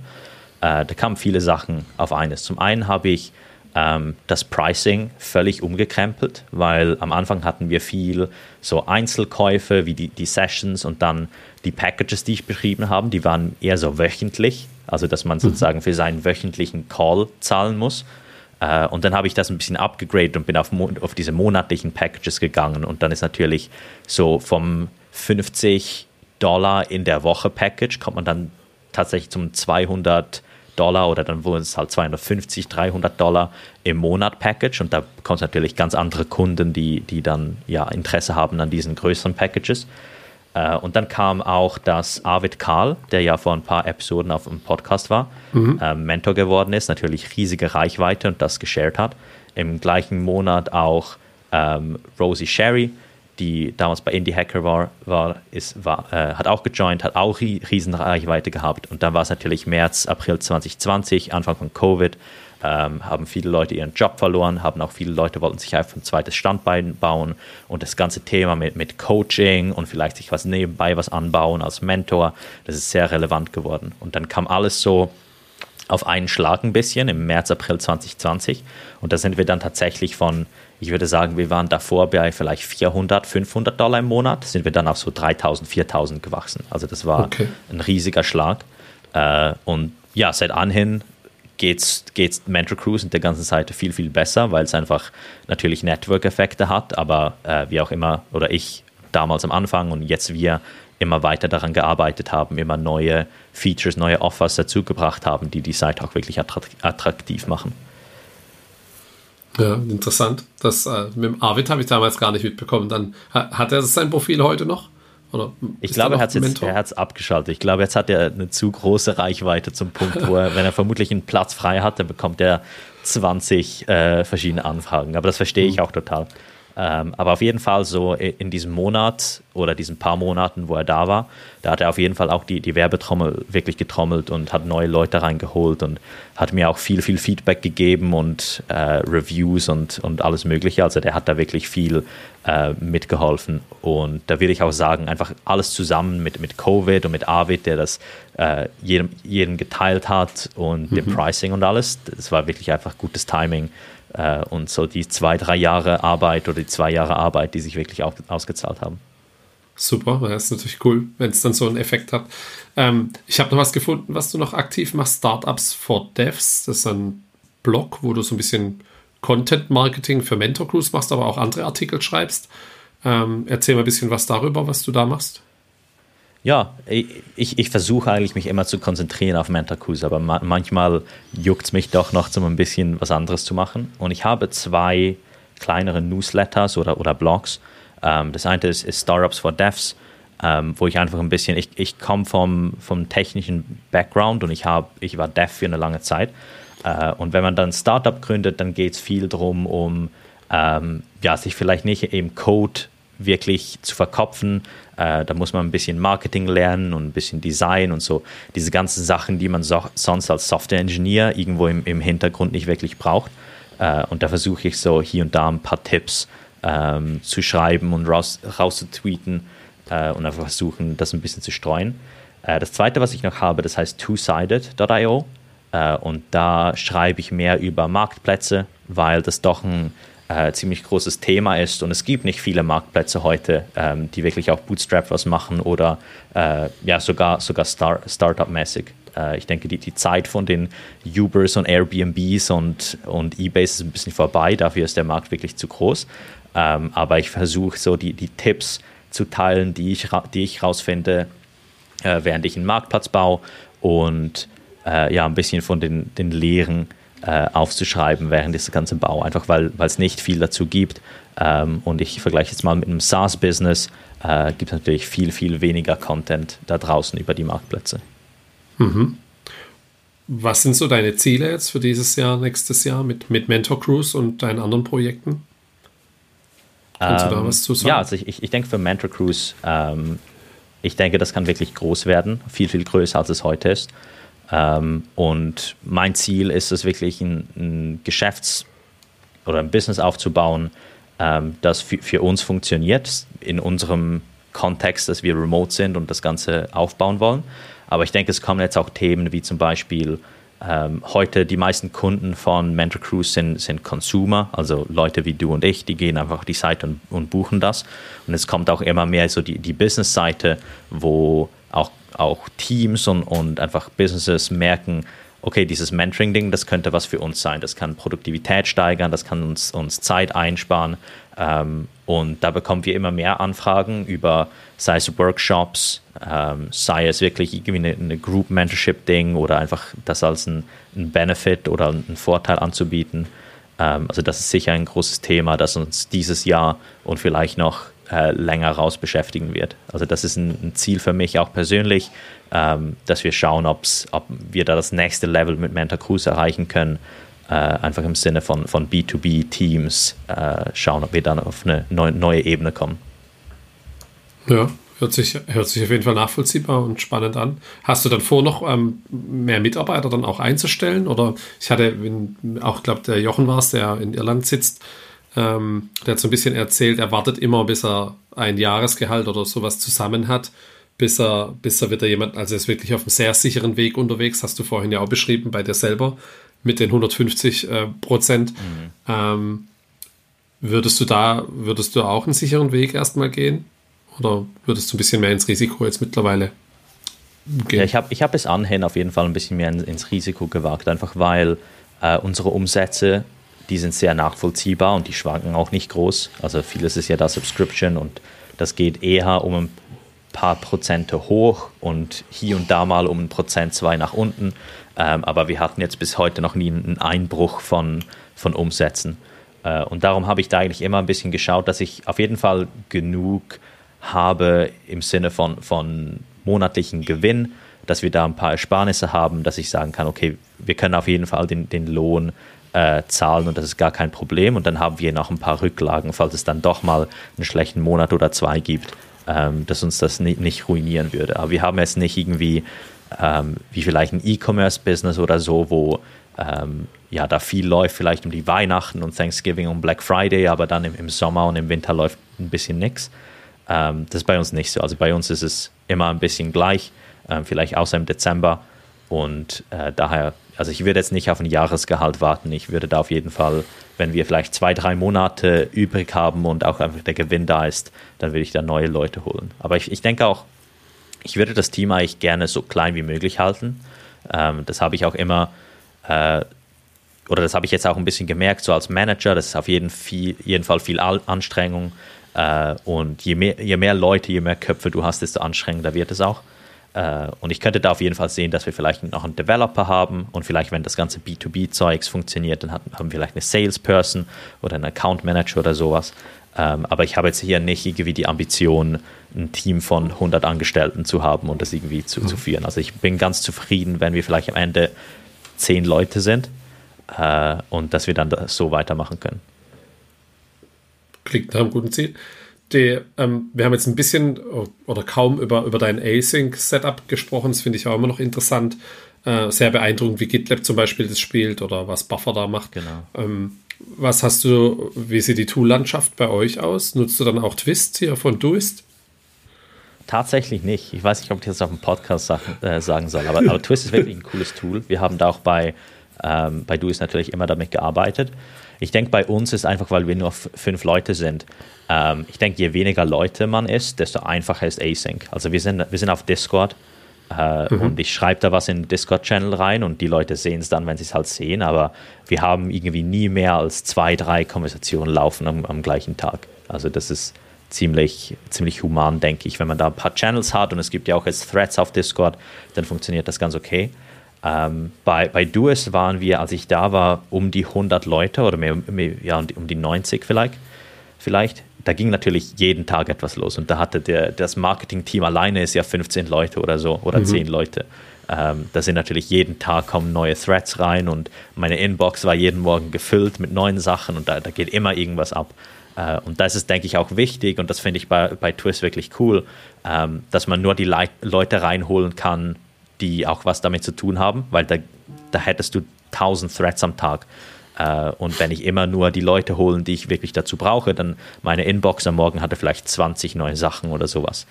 Äh, da kamen viele Sachen auf eines. Zum einen habe ich ähm, das Pricing völlig umgekrempelt, weil am Anfang hatten wir viel so Einzelkäufe wie die, die Sessions und dann die Packages, die ich beschrieben habe, die waren eher so wöchentlich, also dass man mhm. sozusagen für seinen wöchentlichen Call zahlen muss. Äh, und dann habe ich das ein bisschen abgegradet und bin auf, auf diese monatlichen Packages gegangen und dann ist natürlich so vom 50 Dollar in der Woche Package kommt man dann tatsächlich zum 200 Dollar oder dann wurden es halt 250, 300 Dollar im Monat Package und da bekommst du natürlich ganz andere Kunden, die, die dann ja Interesse haben an diesen größeren Packages. Äh, und dann kam auch, dass Arvid Karl, der ja vor ein paar Episoden auf dem Podcast war, mhm. äh, Mentor geworden ist, natürlich riesige Reichweite und das geshared hat. Im gleichen Monat auch ähm, Rosie Sherry, die damals bei Indie Hacker war, war, ist, war äh, hat auch gejoint, hat auch riesen Reichweite gehabt. Und dann war es natürlich März, April 2020, Anfang von Covid, ähm, haben viele Leute ihren Job verloren, haben auch viele Leute wollten sich einfach ein zweites Standbein bauen und das ganze Thema mit, mit Coaching und vielleicht sich was nebenbei was anbauen als Mentor, das ist sehr relevant geworden. Und dann kam alles so auf einen Schlag ein bisschen im März, April 2020 und da sind wir dann tatsächlich von ich würde sagen, wir waren davor bei vielleicht 400, 500 Dollar im Monat, sind wir dann auf so 3000, 4000 gewachsen. Also das war okay. ein riesiger Schlag. Äh, und ja, seit anhin geht's, geht's Mentor Cruise und der ganzen Seite viel, viel besser, weil es einfach natürlich Network-Effekte hat, aber äh, wie auch immer, oder ich damals am Anfang und jetzt wir immer weiter daran gearbeitet haben, immer neue Features, neue Offers dazugebracht haben, die die Seite auch wirklich attraktiv machen. Ja, interessant. Das äh, mit dem Arvid habe ich damals gar nicht mitbekommen. Dann hat er sein Profil heute noch? Oder ich glaube, er hat es abgeschaltet. Ich glaube, jetzt hat er eine zu große Reichweite zum Punkt, wo er, wenn er vermutlich einen Platz frei hat, dann bekommt er 20 äh, verschiedene Anfragen. Aber das verstehe ich mhm. auch total. Ähm, aber auf jeden Fall so in diesem Monat oder diesen paar Monaten, wo er da war, da hat er auf jeden Fall auch die, die Werbetrommel wirklich getrommelt und hat neue Leute reingeholt und hat mir auch viel, viel Feedback gegeben und äh, Reviews und, und alles Mögliche. Also der hat da wirklich viel äh, mitgeholfen. Und da will ich auch sagen, einfach alles zusammen mit, mit Covid und mit Arvid, der das äh, jedem, jedem geteilt hat und mhm. dem Pricing und alles. Das war wirklich einfach gutes Timing. Äh, und so die zwei, drei Jahre Arbeit oder die zwei Jahre Arbeit, die sich wirklich auch ausgezahlt haben. Super, das ist natürlich cool, wenn es dann so einen Effekt hat. Ähm, ich habe noch was gefunden, was du noch aktiv machst: Startups for Devs. Das ist ein Blog, wo du so ein bisschen Content Marketing für Mentor Crews machst, aber auch andere Artikel schreibst. Ähm, erzähl mal ein bisschen was darüber, was du da machst. Ja, ich, ich versuche eigentlich mich immer zu konzentrieren auf Mentor Cruise, aber ma manchmal juckt es mich doch noch, um ein bisschen was anderes zu machen. Und ich habe zwei kleinere Newsletters oder, oder Blogs. Ähm, das eine ist, ist, Startups for Devs, ähm, wo ich einfach ein bisschen, ich, ich komme vom, vom technischen Background und ich, hab, ich war Dev für eine lange Zeit. Äh, und wenn man dann ein Startup gründet, dann geht es viel darum, um ähm, ja, sich vielleicht nicht im Code wirklich zu verkopfen. Äh, da muss man ein bisschen Marketing lernen und ein bisschen Design und so. Diese ganzen Sachen, die man so, sonst als Software-Engineer irgendwo im, im Hintergrund nicht wirklich braucht. Äh, und da versuche ich so hier und da ein paar Tipps ähm, zu schreiben und raus, rauszutweeten äh, und einfach versuchen, das ein bisschen zu streuen. Äh, das zweite, was ich noch habe, das heißt two-sided.io. Äh, und da schreibe ich mehr über Marktplätze, weil das doch ein äh, ziemlich großes Thema ist und es gibt nicht viele Marktplätze heute, ähm, die wirklich auch Bootstrap was machen oder äh, ja sogar sogar Star Startup-mäßig. Äh, ich denke, die, die Zeit von den Ubers und Airbnbs und, und Ebays ist ein bisschen vorbei, dafür ist der Markt wirklich zu groß. Ähm, aber ich versuche so die, die Tipps zu teilen, die ich, die ich rausfinde, äh, während ich einen Marktplatz baue und äh, ja, ein bisschen von den, den Lehren äh, aufzuschreiben während des ganzen Bau, einfach weil es nicht viel dazu gibt. Ähm, und ich vergleiche jetzt mal mit einem SaaS-Business, äh, gibt es natürlich viel, viel weniger Content da draußen über die Marktplätze. Mhm. Was sind so deine Ziele jetzt für dieses Jahr, nächstes Jahr mit, mit Mentor Cruise und deinen anderen Projekten? Kannst ähm, du da ähm, was zu sagen? Ja, also ich, ich denke für Mentor Cruise, ähm, ich denke, das kann wirklich groß werden, viel, viel größer als es heute ist. Ähm, und mein Ziel ist es wirklich, ein, ein Geschäfts- oder ein Business aufzubauen, ähm, das für, für uns funktioniert, in unserem Kontext, dass wir remote sind und das Ganze aufbauen wollen. Aber ich denke, es kommen jetzt auch Themen wie zum Beispiel ähm, heute die meisten Kunden von Mentor Cruise sind, sind Consumer, also Leute wie du und ich, die gehen einfach auf die Seite und, und buchen das. Und es kommt auch immer mehr so die, die Business-Seite, wo auch auch Teams und, und einfach Businesses merken, okay, dieses Mentoring-Ding, das könnte was für uns sein. Das kann Produktivität steigern, das kann uns, uns Zeit einsparen. Ähm, und da bekommen wir immer mehr Anfragen über, sei es Workshops, ähm, sei es wirklich irgendwie eine, eine Group-Mentorship-Ding oder einfach das als ein, ein Benefit oder einen Vorteil anzubieten. Ähm, also das ist sicher ein großes Thema, das uns dieses Jahr und vielleicht noch äh, länger raus beschäftigen wird. Also das ist ein, ein Ziel für mich auch persönlich, ähm, dass wir schauen, ob's, ob wir da das nächste Level mit Mentor Cruise erreichen können. Äh, einfach im Sinne von, von B2B-Teams äh, schauen, ob wir dann auf eine neue, neue Ebene kommen. Ja, Hört sich, hört sich auf jeden Fall nachvollziehbar und spannend an. Hast du dann vor, noch ähm, mehr Mitarbeiter dann auch einzustellen? Oder ich hatte auch, glaube der Jochen war es, der in Irland sitzt, ähm, der hat so ein bisschen erzählt, er wartet immer, bis er ein Jahresgehalt oder sowas zusammen hat, bis er, bis er wieder jemand, also er ist wirklich auf einem sehr sicheren Weg unterwegs, hast du vorhin ja auch beschrieben bei dir selber, mit den 150 äh, Prozent. Mhm. Ähm, würdest du da, würdest du auch einen sicheren Weg erstmal gehen? Oder würdest du ein bisschen mehr ins Risiko jetzt mittlerweile gehen? Ja, ich habe ich hab bis anhin auf jeden Fall ein bisschen mehr ins Risiko gewagt, einfach weil äh, unsere Umsätze, die sind sehr nachvollziehbar und die schwanken auch nicht groß. Also vieles ist ja da Subscription und das geht eher um ein paar Prozente hoch und hier und da mal um ein Prozent, zwei nach unten. Ähm, aber wir hatten jetzt bis heute noch nie einen Einbruch von, von Umsätzen. Äh, und darum habe ich da eigentlich immer ein bisschen geschaut, dass ich auf jeden Fall genug habe im Sinne von, von monatlichen Gewinn, dass wir da ein paar Ersparnisse haben, dass ich sagen kann, okay, wir können auf jeden Fall den, den Lohn äh, zahlen und das ist gar kein Problem. Und dann haben wir noch ein paar Rücklagen, falls es dann doch mal einen schlechten Monat oder zwei gibt, ähm, dass uns das nicht, nicht ruinieren würde. Aber wir haben jetzt nicht irgendwie ähm, wie vielleicht ein E-Commerce-Business oder so, wo ähm, ja da viel läuft, vielleicht um die Weihnachten und Thanksgiving und Black Friday, aber dann im, im Sommer und im Winter läuft ein bisschen nichts. Ähm, das ist bei uns nicht so. Also bei uns ist es immer ein bisschen gleich, ähm, vielleicht außer im Dezember. Und äh, daher, also ich würde jetzt nicht auf ein Jahresgehalt warten. Ich würde da auf jeden Fall, wenn wir vielleicht zwei, drei Monate übrig haben und auch einfach der Gewinn da ist, dann würde ich da neue Leute holen. Aber ich, ich denke auch, ich würde das Team eigentlich gerne so klein wie möglich halten. Ähm, das habe ich auch immer, äh, oder das habe ich jetzt auch ein bisschen gemerkt, so als Manager, das ist auf jeden, viel, jeden Fall viel Anstrengung. Äh, und je mehr, je mehr Leute, je mehr Köpfe du hast, desto anstrengender wird es auch. Äh, und ich könnte da auf jeden Fall sehen, dass wir vielleicht noch einen Developer haben und vielleicht, wenn das ganze B2B-Zeugs funktioniert, dann haben wir vielleicht eine Salesperson oder einen Account Manager oder sowas. Ähm, aber ich habe jetzt hier nicht irgendwie die Ambition, ein Team von 100 Angestellten zu haben und das irgendwie zu, mhm. zu führen. Also ich bin ganz zufrieden, wenn wir vielleicht am Ende zehn Leute sind äh, und dass wir dann so weitermachen können. Klingt nach einem guten Ziel. Die, ähm, wir haben jetzt ein bisschen oder kaum über, über dein Async-Setup gesprochen. Das finde ich auch immer noch interessant. Äh, sehr beeindruckend, wie GitLab zum Beispiel das spielt oder was Buffer da macht. Genau. Ähm, was hast du, wie sieht die Tool-Landschaft bei euch aus? Nutzt du dann auch Twist hier von Doist? Tatsächlich nicht. Ich weiß nicht, ob ich das auf dem Podcast sagen, äh, sagen soll, aber, aber, Twist ist wirklich ein cooles Tool. Wir haben da auch bei, ähm, bei Doist natürlich immer damit gearbeitet. Ich denke, bei uns ist einfach, weil wir nur fünf Leute sind. Ähm, ich denke, je weniger Leute man ist, desto einfacher ist Async. Also wir sind, wir sind auf Discord äh, mhm. Und ich schreibe da was in den Discord-Channel rein und die Leute sehen es dann, wenn sie es halt sehen. Aber wir haben irgendwie nie mehr als zwei, drei Konversationen laufen am, am gleichen Tag. Also das ist ziemlich, ziemlich human, denke ich. Wenn man da ein paar Channels hat und es gibt ja auch jetzt Threads auf Discord, dann funktioniert das ganz okay. Ähm, bei, bei Duist waren wir, als ich da war, um die 100 Leute oder mehr, mehr ja, um die 90 vielleicht. vielleicht da ging natürlich jeden Tag etwas los und da hatte der, das Marketing-Team alleine ist ja 15 Leute oder so oder mhm. 10 Leute. Ähm, da sind natürlich jeden Tag kommen neue Threads rein und meine Inbox war jeden Morgen gefüllt mit neuen Sachen und da, da geht immer irgendwas ab. Äh, und das ist, denke ich, auch wichtig und das finde ich bei, bei Twist wirklich cool, ähm, dass man nur die Le Leute reinholen kann, die auch was damit zu tun haben, weil da, da hättest du 1000 Threads am Tag. Äh, und wenn ich immer nur die Leute holen, die ich wirklich dazu brauche, dann meine Inbox am Morgen hatte vielleicht 20 neue Sachen oder sowas.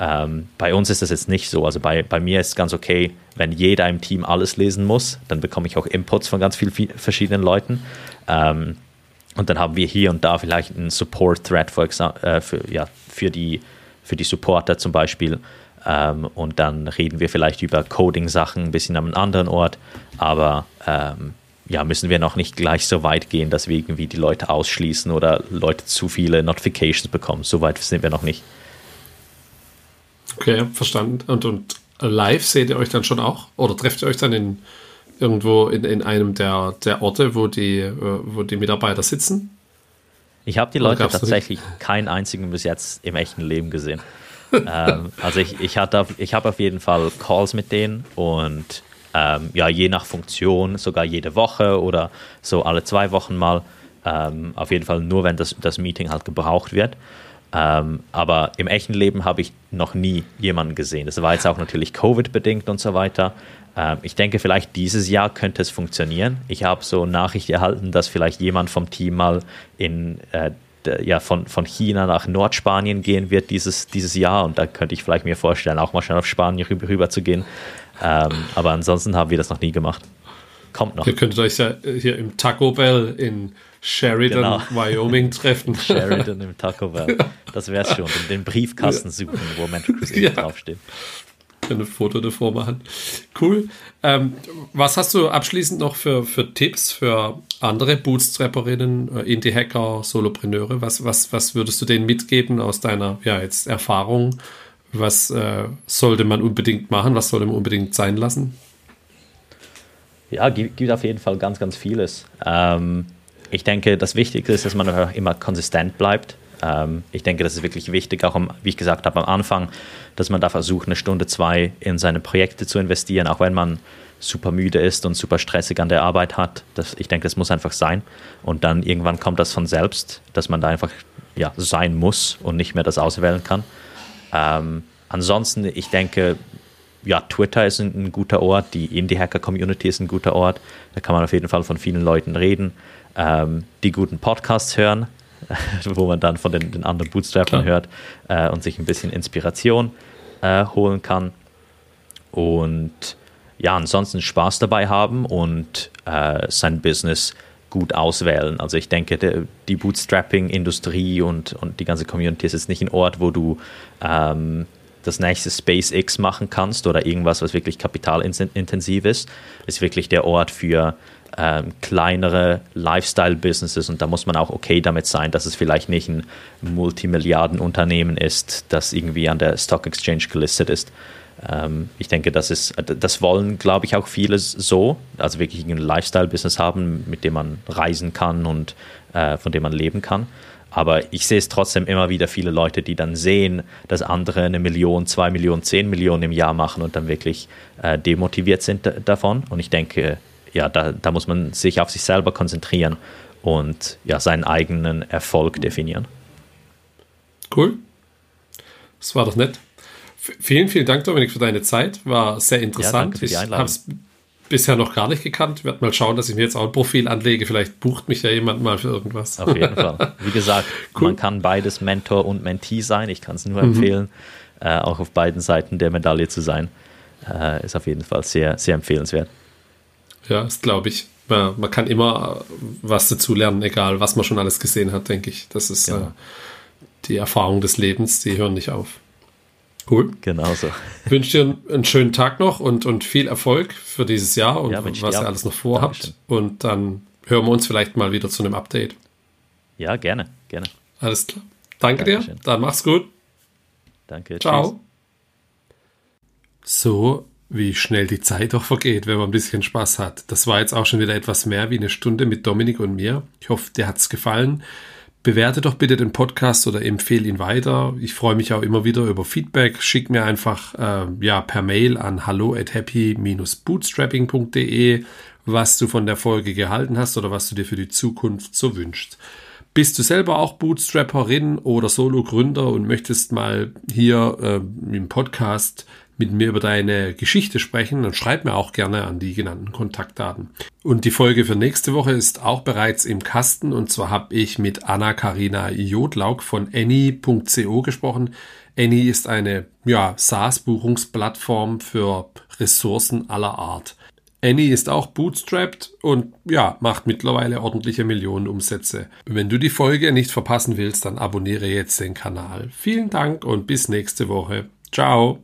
Ähm, bei uns ist das jetzt nicht so. Also bei, bei mir ist es ganz okay, wenn jeder im Team alles lesen muss, dann bekomme ich auch Inputs von ganz vielen verschiedenen Leuten. Ähm, und dann haben wir hier und da vielleicht einen Support-Thread für, äh, für, ja, für, die, für die Supporter zum Beispiel. Ähm, und dann reden wir vielleicht über Coding-Sachen ein bisschen an einem anderen Ort. Aber ähm, ja, müssen wir noch nicht gleich so weit gehen, dass wir irgendwie die Leute ausschließen oder Leute zu viele Notifications bekommen. So weit sind wir noch nicht. Okay, verstanden. Und, und live seht ihr euch dann schon auch? Oder trefft ihr euch dann in, irgendwo in, in einem der, der Orte, wo die, äh, wo die Mitarbeiter sitzen? Ich habe die Leute tatsächlich keinen einzigen bis jetzt im echten Leben gesehen. Ähm, also ich, ich, ich habe auf jeden Fall Calls mit denen und ähm, ja, je nach Funktion, sogar jede Woche oder so alle zwei Wochen mal. Ähm, auf jeden Fall nur, wenn das, das Meeting halt gebraucht wird. Ähm, aber im echten Leben habe ich noch nie jemanden gesehen. Das war jetzt auch natürlich Covid-bedingt und so weiter. Ähm, ich denke, vielleicht dieses Jahr könnte es funktionieren. Ich habe so Nachricht erhalten, dass vielleicht jemand vom Team mal in, äh, ja, von, von China nach Nordspanien gehen wird dieses, dieses Jahr. Und da könnte ich vielleicht mir vorstellen, auch mal schnell auf Spanien rüber, rüber zu gehen. Ähm, aber ansonsten haben wir das noch nie gemacht. Kommt noch. Ihr könntet euch ja hier im Taco Bell in Sheridan, genau. Wyoming <laughs> treffen. Sheridan im Taco Bell. Das wäre es schon. Den Briefkasten suchen, wo Mental Cruise <laughs> ja. draufsteht. Ein Foto davor machen. Cool. Ähm, was hast du abschließend noch für, für Tipps für andere Bootstrapperinnen, äh, Indie-Hacker, Solopreneure? Was, was, was würdest du denen mitgeben aus deiner ja, jetzt Erfahrung? Was äh, sollte man unbedingt machen? Was sollte man unbedingt sein lassen? Ja, gibt, auf jeden Fall ganz, ganz vieles. Ähm, ich denke, das Wichtigste ist, dass man immer konsistent bleibt. Ähm, ich denke, das ist wirklich wichtig, auch am, wie ich gesagt habe am Anfang, dass man da versucht, eine Stunde, zwei in seine Projekte zu investieren, auch wenn man super müde ist und super stressig an der Arbeit hat. Das, ich denke, das muss einfach sein. Und dann irgendwann kommt das von selbst, dass man da einfach ja, sein muss und nicht mehr das auswählen kann. Ähm, ansonsten, ich denke, ja, Twitter ist ein, ein guter Ort, die Indie-Hacker-Community ist ein guter Ort. Da kann man auf jeden Fall von vielen Leuten reden. Ähm, die guten Podcasts hören, <laughs> wo man dann von den, den anderen Bootstrappern hört äh, und sich ein bisschen Inspiration äh, holen kann. Und ja, ansonsten Spaß dabei haben und äh, sein Business gut auswählen. Also ich denke, der, die Bootstrapping-Industrie und, und die ganze Community ist jetzt nicht ein Ort, wo du ähm, das nächste SpaceX machen kannst oder irgendwas, was wirklich kapitalintensiv ist. Ist wirklich der Ort für ähm, kleinere Lifestyle-Businesses und da muss man auch okay damit sein, dass es vielleicht nicht ein Multimilliardenunternehmen ist, das irgendwie an der Stock Exchange gelistet ist. Ähm, ich denke, das ist, das wollen, glaube ich, auch viele so, also wirklich ein Lifestyle-Business haben, mit dem man reisen kann und äh, von dem man leben kann. Aber ich sehe es trotzdem immer wieder viele Leute, die dann sehen, dass andere eine Million, zwei Millionen, zehn Millionen im Jahr machen und dann wirklich äh, demotiviert sind davon. Und ich denke, ja, da, da muss man sich auf sich selber konzentrieren und ja, seinen eigenen Erfolg definieren. Cool. Das war doch nett. V vielen, vielen Dank, Dominik, für deine Zeit. War sehr interessant. Ja, ich habe es bisher noch gar nicht gekannt. Ich werde mal schauen, dass ich mir jetzt auch ein Profil anlege. Vielleicht bucht mich ja jemand mal für irgendwas. Auf jeden Fall. Wie gesagt, <laughs> cool. man kann beides Mentor und Mentee sein. Ich kann es nur mhm. empfehlen, äh, auch auf beiden Seiten der Medaille zu sein. Äh, ist auf jeden Fall sehr, sehr empfehlenswert. Ja, das glaube ich. Man, man, kann immer was dazu lernen, egal was man schon alles gesehen hat, denke ich. Das ist genau. äh, die Erfahrung des Lebens, die hören nicht auf. Cool. Genau so. Ich <laughs> wünsche dir einen schönen Tag noch und, und viel Erfolg für dieses Jahr und ja, was ihr alles noch vorhabt. Dankeschön. Und dann hören wir uns vielleicht mal wieder zu einem Update. Ja, gerne, gerne. Alles klar. Danke Dankeschön. dir. Dann mach's gut. Danke. Ciao. Tschüss. So, wie schnell die Zeit doch vergeht, wenn man ein bisschen Spaß hat. Das war jetzt auch schon wieder etwas mehr wie eine Stunde mit Dominik und mir. Ich hoffe, dir hat's gefallen. Bewerte doch bitte den Podcast oder empfehle ihn weiter. Ich freue mich auch immer wieder über Feedback. Schick mir einfach äh, ja per Mail an hallo at happy-bootstrapping.de, was du von der Folge gehalten hast oder was du dir für die Zukunft so wünschst. Bist du selber auch Bootstrapperin oder Solo-Gründer und möchtest mal hier äh, im Podcast mit mir über deine Geschichte sprechen, dann schreib mir auch gerne an die genannten Kontaktdaten. Und die Folge für nächste Woche ist auch bereits im Kasten und zwar habe ich mit Anna-Karina Jodlaug von Any.co gesprochen. Any ist eine ja, SaaS-Buchungsplattform für Ressourcen aller Art. Annie ist auch bootstrapped und ja, macht mittlerweile ordentliche Millionen Umsätze. Wenn du die Folge nicht verpassen willst, dann abonniere jetzt den Kanal. Vielen Dank und bis nächste Woche. Ciao.